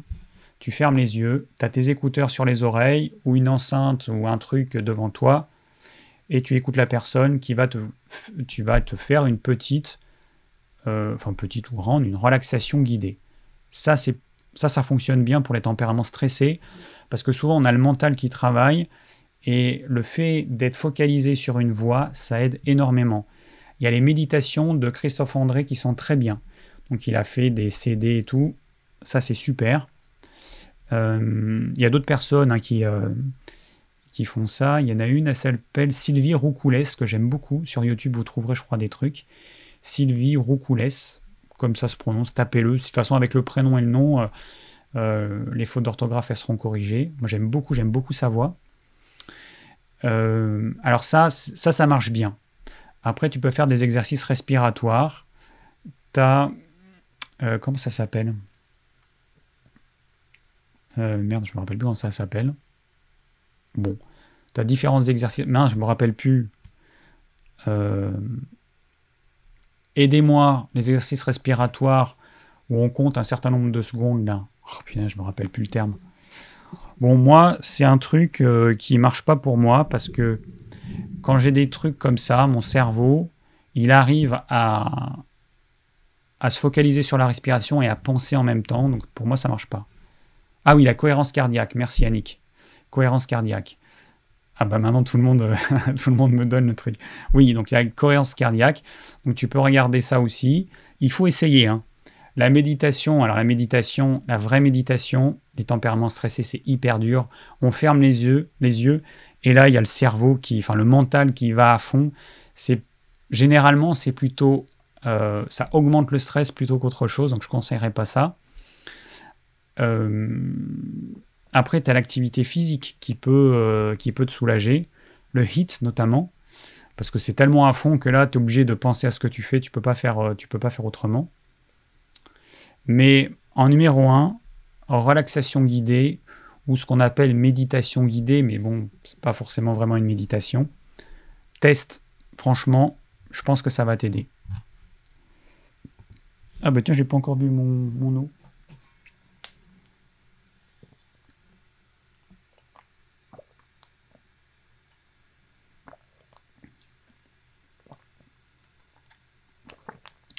tu fermes les yeux, tu as tes écouteurs sur les oreilles ou une enceinte ou un truc devant toi et tu écoutes la personne qui va te, tu vas te faire une petite euh, enfin petite ou grande, une relaxation guidée. Ça, c'est ça, ça fonctionne bien pour les tempéraments stressés, parce que souvent on a le mental qui travaille, et le fait d'être focalisé sur une voie, ça aide énormément. Il y a les méditations de Christophe André qui sont très bien. Donc il a fait des CD et tout, ça c'est super. Euh, il y a d'autres personnes hein, qui, euh, qui font ça. Il y en a une, elle s'appelle Sylvie Roucoulès, que j'aime beaucoup. Sur YouTube, vous trouverez, je crois, des trucs Sylvie Roucoulès, comme ça se prononce, tapez-le. De toute façon, avec le prénom et le nom, euh, euh, les fautes d'orthographe, seront corrigées. Moi, j'aime beaucoup, j'aime beaucoup sa voix. Euh, alors ça, ça, marche bien. Après, tu peux faire des exercices respiratoires. Tu as... comment ça s'appelle? Merde, je me rappelle plus comment ça s'appelle. Bon, tu as différents exercices. Non, je me rappelle plus. Aidez-moi, les exercices respiratoires où on compte un certain nombre de secondes là. Oh putain, je me rappelle plus le terme. Bon, moi, c'est un truc euh, qui marche pas pour moi parce que quand j'ai des trucs comme ça, mon cerveau, il arrive à, se focaliser sur la respiration et à penser en même temps. Donc pour moi, ça marche pas. Ah oui, la cohérence cardiaque. Merci Yannick. Cohérence cardiaque. Ah bah maintenant tout le monde, tout le monde me donne le truc. Oui, donc il y a cohérence cardiaque. Donc tu peux regarder ça aussi. Il faut essayer. Hein. La méditation, alors la méditation, la vraie méditation, les tempéraments stressés, c'est hyper dur. On ferme les yeux, les yeux, et là il y a le cerveau qui, enfin le mental qui va à fond. C'est généralement c'est plutôt, euh, ça augmente le stress plutôt qu'autre chose. Donc je conseillerais pas ça. Euh, après, tu as l'activité physique qui peut, euh, qui peut te soulager, le HIT notamment, parce que c'est tellement à fond que là, tu es obligé de penser à ce que tu fais, tu peux euh, peux pas faire autrement. Mais en numéro 1, relaxation guidée, ou ce qu'on appelle méditation guidée, mais bon, c'est pas forcément vraiment une méditation. Test, franchement, je pense que ça va t'aider. Ah bah tiens, j'ai pas encore bu mon eau.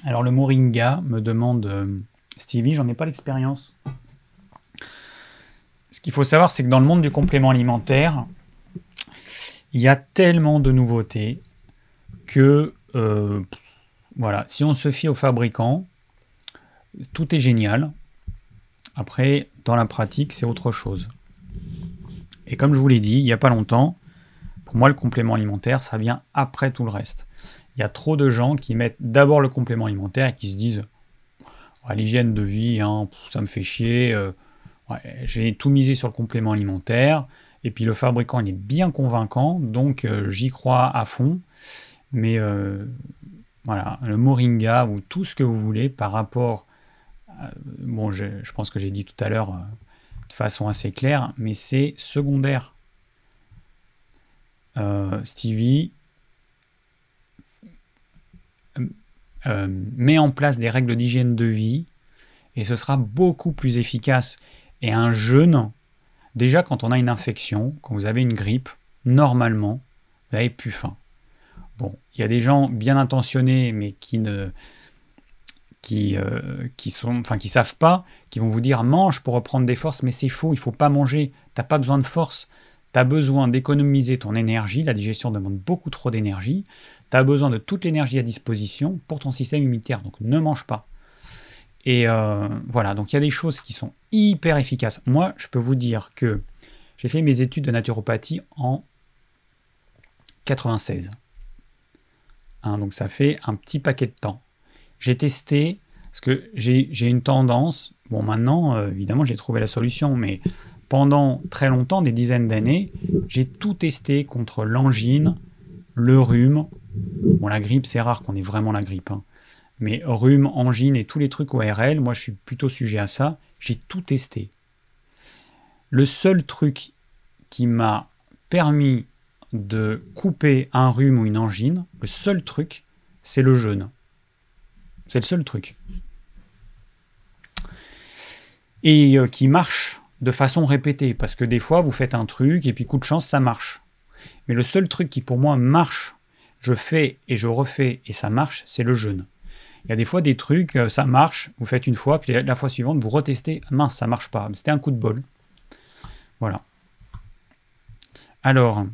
Alors le moringa me demande euh, Stevie, j'en ai pas l'expérience. Ce qu'il faut savoir, c'est que dans le monde du complément alimentaire, il y a tellement de nouveautés que euh, voilà, si on se fie aux fabricants, tout est génial. Après, dans la pratique, c'est autre chose. Et comme je vous l'ai dit il n'y a pas longtemps, pour moi, le complément alimentaire, ça vient après tout le reste il y a trop de gens qui mettent d'abord le complément alimentaire et qui se disent l'hygiène de vie, hein, ça me fait chier, euh, j'ai tout misé sur le complément alimentaire, et puis le fabricant il est bien convaincant, donc euh, j'y crois à fond, mais euh, voilà, le moringa ou tout ce que vous voulez par rapport, bon je, pense que j'ai dit tout à l'heure de façon assez claire, mais c'est secondaire. Stevie, Euh, met en place des règles d'hygiène de vie et ce sera beaucoup plus efficace. Et un jeûne, déjà quand on a une infection, quand vous avez une grippe, normalement, vous n'avez plus faim. Bon, il y a des gens bien intentionnés mais qui ne qui, euh, qui sont enfin qui savent pas, qui vont vous dire mange pour reprendre des forces, mais c'est faux, il faut pas manger, t'as pas besoin de force, tu as besoin d'économiser ton énergie, la digestion demande beaucoup trop d'énergie, tu as besoin de toute l'énergie à disposition pour ton système immunitaire, donc ne mange pas. Et euh, voilà, donc il y a des choses qui sont hyper efficaces. Moi, je peux vous dire que j'ai fait mes études de naturopathie en 96. Hein, donc ça fait un petit paquet de temps. J'ai testé, parce que j'ai une tendance, bon maintenant, euh, évidemment, j'ai trouvé la solution, mais pendant très longtemps, des dizaines d'années, j'ai tout testé contre l'angine, le rhume, Bon, la grippe, c'est rare qu'on ait vraiment la grippe. Hein. Mais rhume, angine et tous les trucs ORL, moi je suis plutôt sujet à ça. J'ai tout testé. Le seul truc qui m'a permis de couper un rhume ou une angine, le seul truc, c'est le jeûne. C'est le seul truc. Et euh, qui marche de façon répétée, parce que des fois, vous faites un truc et puis coup de chance, ça marche. Mais le seul truc qui pour moi marche je fais et je refais et ça marche, c'est le jeûne. Il y a des fois des trucs, euh, ça marche, vous faites une fois, puis la fois suivante, vous retestez, mince, ça marche pas. C'était un coup de bol. Voilà. Alors,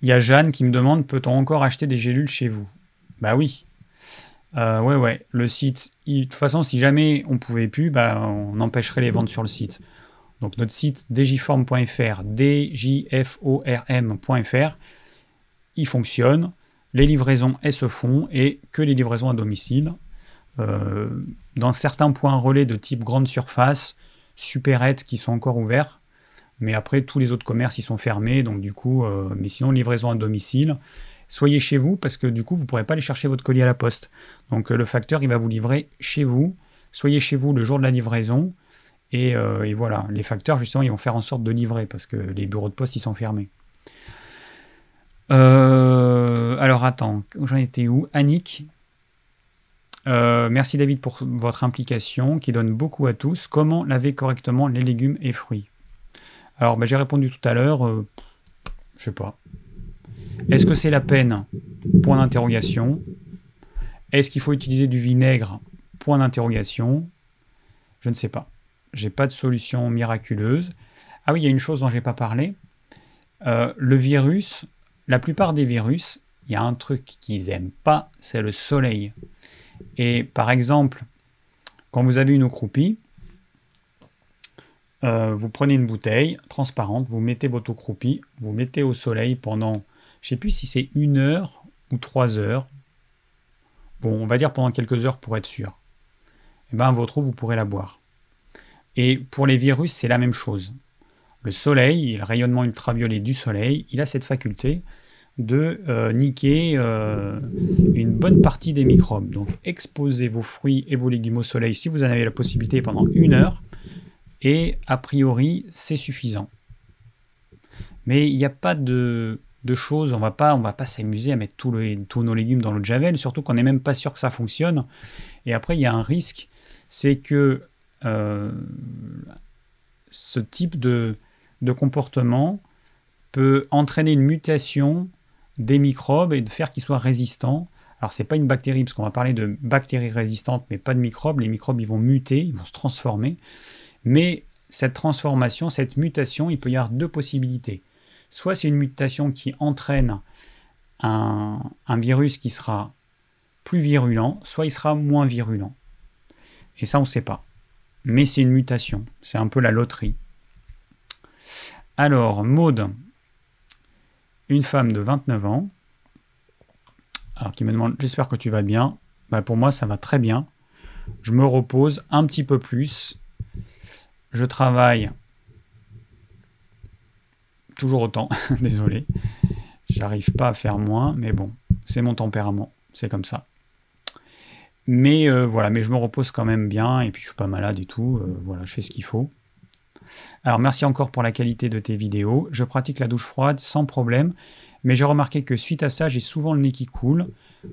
il y a Jeanne qui me demande peut-on encore acheter des gélules chez vous? Bah oui. Euh, ouais, ouais. Le site, de toute façon, si jamais on pouvait plus, bah, on empêcherait les ventes sur le site. Donc notre site djform.fr, djform.fr, il fonctionne. les livraisons, elles se font et que les livraisons à domicile. Euh, dans certains points relais de type grande surface, supérettes qui sont encore ouverts, mais après tous les autres commerces ils sont fermés, donc du coup, euh, mais sinon livraison à domicile. Soyez chez vous parce que du coup vous ne pourrez pas aller chercher votre colis à la poste. Donc euh, le facteur il va vous livrer chez vous. Soyez chez vous le jour de la livraison et, et voilà, les facteurs justement ils vont faire en sorte de livrer parce que les bureaux de poste ils sont fermés. Euh, alors attends, j'en étais où? Annick. Euh, merci David pour votre implication qui donne beaucoup à tous. Comment laver correctement les légumes et fruits? Alors bah, j'ai répondu tout à l'heure, euh, je sais pas. Est-ce que c'est la peine? Point d'interrogation. Est-ce qu'il faut utiliser du vinaigre? Point d'interrogation. Je ne sais pas. J'ai pas de solution miraculeuse. Ah oui, il y a une chose dont je n'ai pas parlé. le virus, la plupart des virus, il y a un truc qu'ils n'aiment pas, c'est le soleil. Et par exemple, quand vous avez une eau croupie, euh, vous prenez une bouteille transparente, vous mettez votre eau croupie, vous mettez au soleil pendant, je ne sais plus si c'est une heure ou trois heures. Bon, on va dire pendant quelques heures pour être sûr. Eh bien, votre eau, vous pourrez la boire. Et pour les virus, c'est la même chose. Le soleil, le rayonnement ultraviolet du soleil, il a cette faculté de euh, niquer euh, une bonne partie des microbes. Donc exposez vos fruits et vos légumes au soleil si vous en avez la possibilité pendant une heure. Et a priori, c'est suffisant. Mais il n'y a pas de, choses, on va pas, on va pas s'amuser à mettre tous, nos légumes dans l'eau de javel, surtout qu'on n'est même pas sûr que ça fonctionne. Et après, il y a un risque, c'est que euh, ce type de, de comportement peut entraîner une mutation des microbes et de faire qu'ils soient résistants. Alors c'est pas une bactérie, parce qu'on va parler de bactéries résistantes, mais pas de microbes. Les microbes, ils vont muter, ils vont se transformer. Mais cette transformation, cette mutation, il peut y avoir deux possibilités. Soit c'est une mutation qui entraîne un, virus qui sera plus virulent, soit il sera moins virulent. Et ça, on ne sait pas. Mais c'est une mutation. C'est un peu la loterie. Alors, Maude, une femme de 29 ans, qui me demande J'espère que tu vas bien. Bah, pour moi, ça va très bien. Je me repose un petit peu plus. Je travaille autant, désolé. J'arrive pas à faire moins, mais bon, c'est mon tempérament, c'est comme ça. Mais euh, voilà, mais je me repose quand même bien, et puis je suis pas malade et tout, euh, voilà, je fais ce qu'il faut. Alors merci encore pour la qualité de tes vidéos. Je pratique la douche froide sans problème, mais j'ai remarqué que suite à ça, j'ai souvent le nez qui coule.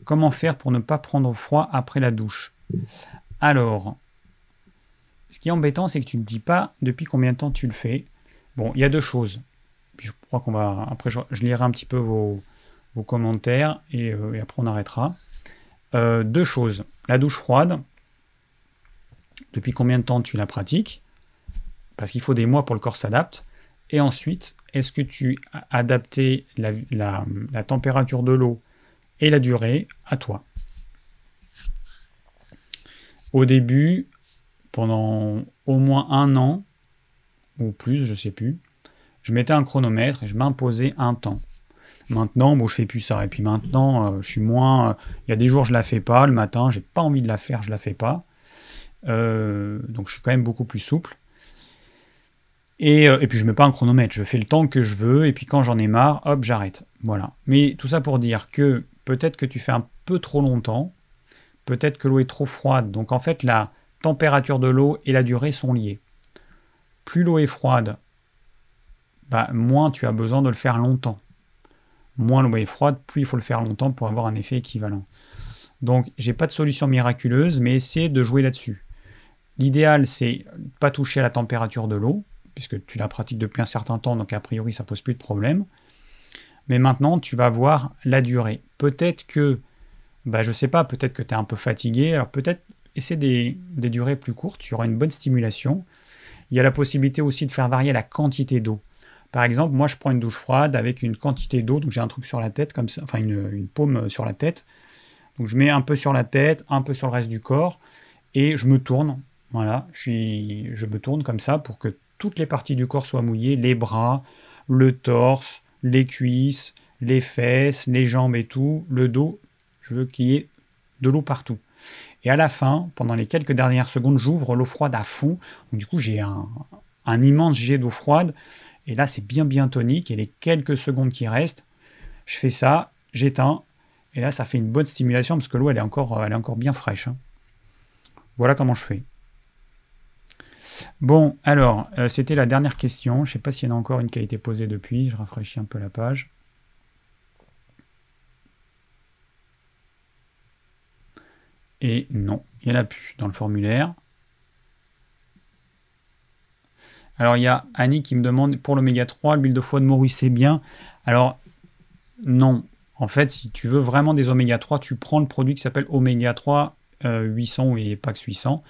Comment faire pour ne pas prendre froid après la douche? Alors, ce qui est embêtant, c'est que tu ne dis pas depuis combien de temps tu le fais. Bon, il y a deux choses. Je crois qu'on va. Après, je, lirai un petit peu vos, commentaires euh, et, après on arrêtera. Euh, deux choses. La douche froide. Depuis combien de temps tu la pratiques? Parce qu'il faut des mois pour le corps s'adapte. Et ensuite, est-ce que tu as adapté la, température de l'eau et la durée à toi? Au début, pendant au moins un an, ou plus, je sais plus, je mettais un chronomètre et je m'imposais un temps. Maintenant, bon, je fais plus ça. Et puis maintenant, euh, je suis moins. Euh, il y a des jours, je la fais pas. Le matin, j'ai pas envie de la faire, je la fais pas. Euh, donc, je suis quand même beaucoup plus souple. Et, puis je mets pas un chronomètre, je fais le temps que je veux, et puis quand j'en ai marre, hop, j'arrête. Voilà. Mais tout ça pour dire que peut-être que tu fais un peu trop longtemps, peut-être que l'eau est trop froide. Donc en fait, la température de l'eau et la durée sont liées. Plus l'eau est froide, bah, moins tu as besoin de le faire longtemps. Moins l'eau est froide, plus il faut le faire longtemps pour avoir un effet équivalent. Donc j'ai pas de solution miraculeuse, mais essayez de jouer là-dessus. L'idéal, c'est pas toucher à la température de l'eau, puisque tu la pratiques depuis un certain temps, donc a priori ça pose plus de problème. Mais maintenant, tu vas voir la durée. Peut-être que, bah, je sais pas, peut-être que tu es un peu fatigué, alors peut-être essaie des, des durées plus courtes, tu auras une bonne stimulation. Il y a la possibilité aussi de faire varier la quantité d'eau. Par exemple, moi je prends une douche froide avec une quantité d'eau, donc j'ai un truc sur la tête, comme ça, enfin une, paume sur la tête. Donc je mets un peu sur la tête, un peu sur le reste du corps, et je me tourne. Voilà, je, je me tourne comme ça pour que toutes les parties du corps soient mouillées, les bras, le torse, les cuisses, les fesses, les jambes et tout, le dos, je veux qu'il y ait de l'eau partout. Et à la fin, pendant les quelques dernières secondes, j'ouvre l'eau froide à fond. du coup, j'ai un immense jet d'eau froide. Et là, c'est bien bien tonique. Et les quelques secondes qui restent, je fais ça, j'éteins. Et là, ça fait une bonne stimulation parce que l'eau, elle, est encore, elle est encore bien fraîche. Hein. Voilà comment je fais. Bon, alors, euh, c'était la dernière question. Je ne sais pas s'il y en a encore une qui a été posée depuis. Je rafraîchis un peu la page. Et non, il n'y en a plus dans le formulaire. Alors il y a Annie qui me demande pour l'oméga 3, l'huile de foie de morue c'est bien. Alors non, en fait si tu veux vraiment des oméga 3, tu prends le produit qui s'appelle oméga 3 800 et Pax 800.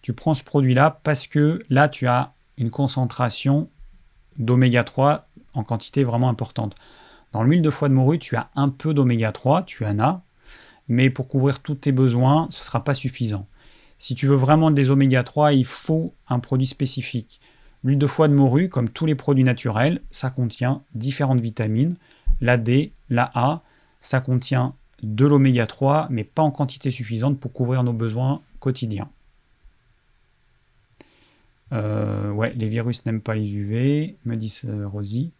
Tu prends ce produit-là parce que là tu as une concentration d'oméga 3 en quantité vraiment importante. Dans l'huile de foie de morue, tu as un peu d'oméga 3, tu en as, mais pour couvrir tous tes besoins, ce ne sera pas suffisant. Si tu veux vraiment des oméga 3, il faut un produit spécifique. L'huile de foie de morue, comme tous les produits naturels, ça contient différentes vitamines. La D, la A, ça contient de l'oméga 3, mais pas en quantité suffisante pour couvrir nos besoins quotidiens. Euh, ouais, les virus n'aiment pas les UV, me dit euh, Rosie.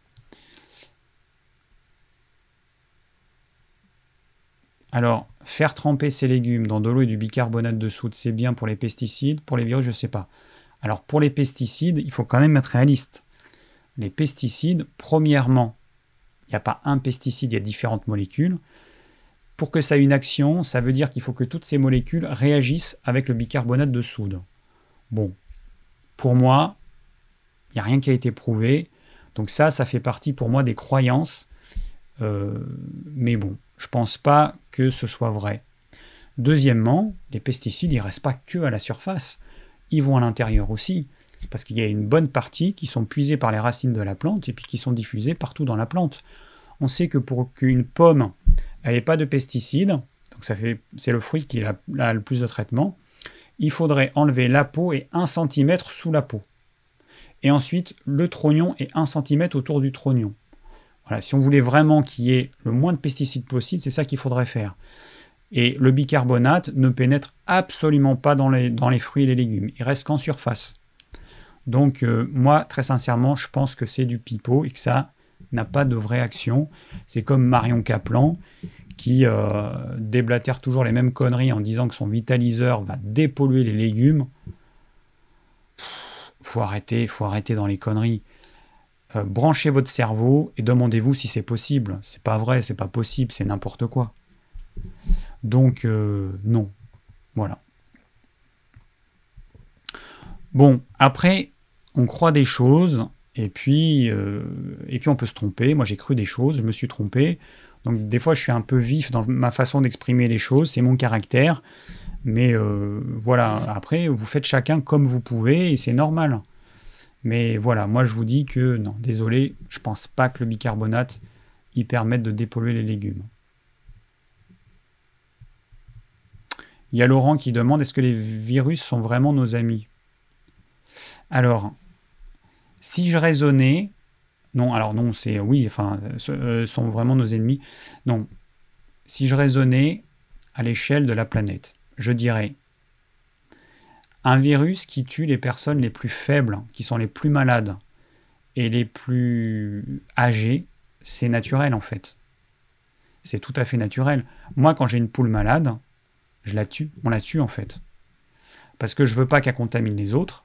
Alors, faire tremper ces légumes dans de l'eau et du bicarbonate de soude, c'est bien pour les pesticides. Pour les virus, je ne sais pas. Alors, pour les pesticides, il faut quand même être réaliste. Les pesticides, premièrement, il n'y a pas un pesticide, il y a différentes molécules. Pour que ça ait une action, ça veut dire qu'il faut que toutes ces molécules réagissent avec le bicarbonate de soude. Bon, pour moi, il n'y a rien qui a été prouvé. Donc ça, ça fait partie pour moi des croyances. Euh, mais bon, je ne pense pas que ce soit vrai. Deuxièmement, les pesticides, ils ne restent pas que à la surface, vont à l'intérieur aussi, parce qu'il y a une bonne partie qui sont puisées par les racines de la plante et puis qui sont diffusées partout dans la plante. On sait que pour qu'une pomme n'ait pas de pesticides, donc c'est le fruit qui a, le plus de traitement, il faudrait enlever la peau et 1 cm sous la peau. Et ensuite, le trognon et 1 cm autour du trognon si on voulait vraiment qu'il y ait le moins de pesticides possible, c'est ça qu'il faudrait faire. Et le bicarbonate ne pénètre absolument pas dans les, fruits et les légumes. Il reste qu'en surface. Donc euh, moi, très sincèrement, je pense que c'est du pipeau et que ça n'a pas de vraie action. C'est comme Marion Caplan qui euh, déblatère toujours les mêmes conneries en disant que son vitaliseur va dépolluer les légumes. faut arrêter, faut arrêter dans les conneries. Euh, branchez votre cerveau et demandez-vous si c'est possible. C'est pas vrai, c'est pas possible, c'est n'importe quoi. Donc, euh, non. Voilà. Bon, après, on croit des choses, et puis, euh, et puis on peut se tromper. Moi, j'ai cru des choses, je me suis trompé. Donc, des fois, je suis un peu vif dans ma façon d'exprimer les choses, c'est mon caractère. Mais voilà, après, vous faites chacun comme vous pouvez, et c'est normal. Mais voilà, moi je vous dis que non, désolé, je pense pas que le bicarbonate y permette de dépolluer les légumes. Il y a Laurent qui demande est-ce que les virus sont vraiment nos amis? Alors, si je raisonnais, non, alors non, c'est oui, enfin, euh, sont vraiment nos ennemis. Non, si je raisonnais à l'échelle de la planète, je dirais un virus qui tue les personnes les plus faibles, qui sont les plus malades et les plus âgées, c'est naturel en fait. C'est tout à fait naturel. Moi, quand j'ai une poule malade, je la tue. On la tue en fait. Parce que je veux pas qu'elle contamine les autres.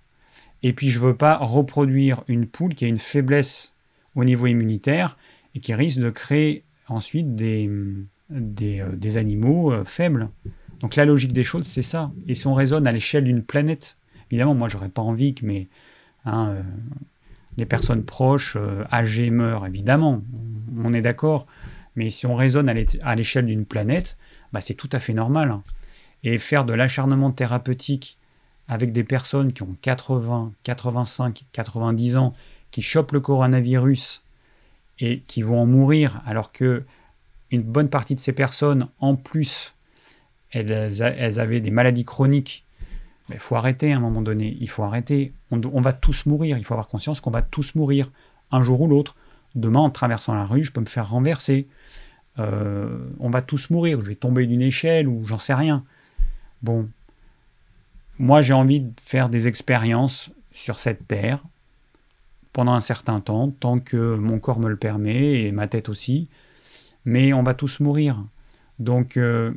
Et puis je veux pas reproduire une poule qui a une faiblesse au niveau immunitaire et qui risque de créer ensuite des, euh, animaux euh, faibles. Donc la logique des choses, c'est ça. Et si on raisonne à l'échelle d'une planète, évidemment, moi, j'aurais pas envie que mes, hein, euh, les personnes proches, âgées, meurent, évidemment, on, est d'accord. Mais si on raisonne à l'échelle d'une planète, bah, c'est tout à fait normal. Et faire de l'acharnement thérapeutique avec des personnes qui ont 80, 85, 90 ans, qui chopent le coronavirus et qui vont en mourir, alors que une bonne partie de ces personnes, en plus, elles, avaient des maladies chroniques. Il faut arrêter à un moment donné, il faut arrêter. On, va tous mourir, il faut avoir conscience qu'on va tous mourir, un jour ou l'autre. Demain, en traversant la rue, je peux me faire renverser. Euh, on va tous mourir, je vais tomber d'une échelle ou j'en sais rien. Bon, moi j'ai envie de faire des expériences sur cette terre pendant un certain temps, tant que mon corps me le permet et ma tête aussi. Mais on va tous mourir. Donc euh,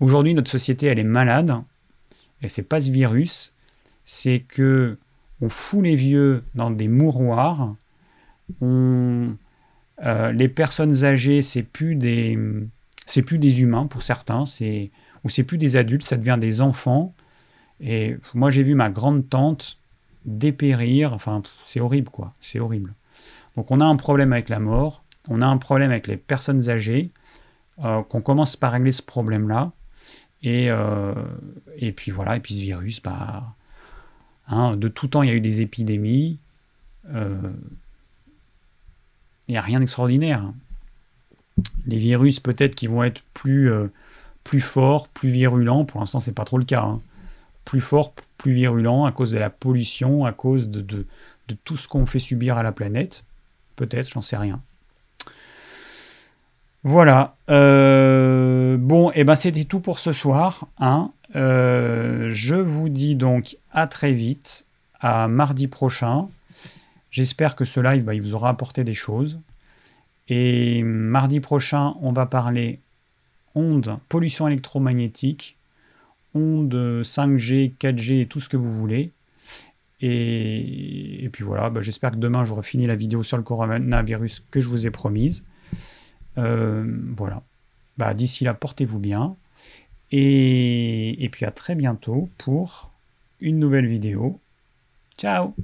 aujourd'hui notre société elle est malade. Et c'est pas ce virus, c'est que on fout les vieux dans des mouroirs, on euh, les personnes âgées, c'est plus des, c'est plus des humains pour certains, c'est ou c'est plus des adultes, ça devient des enfants. Et moi, j'ai vu ma grande tante dépérir. Enfin, c'est horrible, quoi. C'est horrible. Donc, on a un problème avec la mort. On a un problème avec les personnes âgées. Euh, qu'on commence par régler ce problème-là. Et, euh, et puis voilà. Et puis ce virus, bah, hein, de tout temps, il y a eu des épidémies il n'y a rien d'extraordinaire. Les virus, peut-être qui vont être plus, euh, plus forts, plus virulents. Pour l'instant, c'est pas trop le cas. Hein. Plus forts, plus virulents à cause de la pollution, à cause de, de, tout ce qu'on fait subir à la planète. Peut-être, j'en sais rien. Voilà. Euh, bon, et eh ben c'était tout pour ce soir. Hein. Euh, je vous dis donc à très vite, à mardi prochain. J'espère que ce live, bah, il vous aura apporté des choses. Et mardi prochain, on va parler ondes, pollution électromagnétique, ondes 5G, 4G et tout ce que vous voulez. Et, puis voilà, bah, j'espère que demain j'aurai fini la vidéo sur le coronavirus que je vous ai promise. Euh, voilà. Bah, D'ici là, portez-vous bien. et puis à très bientôt pour une nouvelle vidéo. Ciao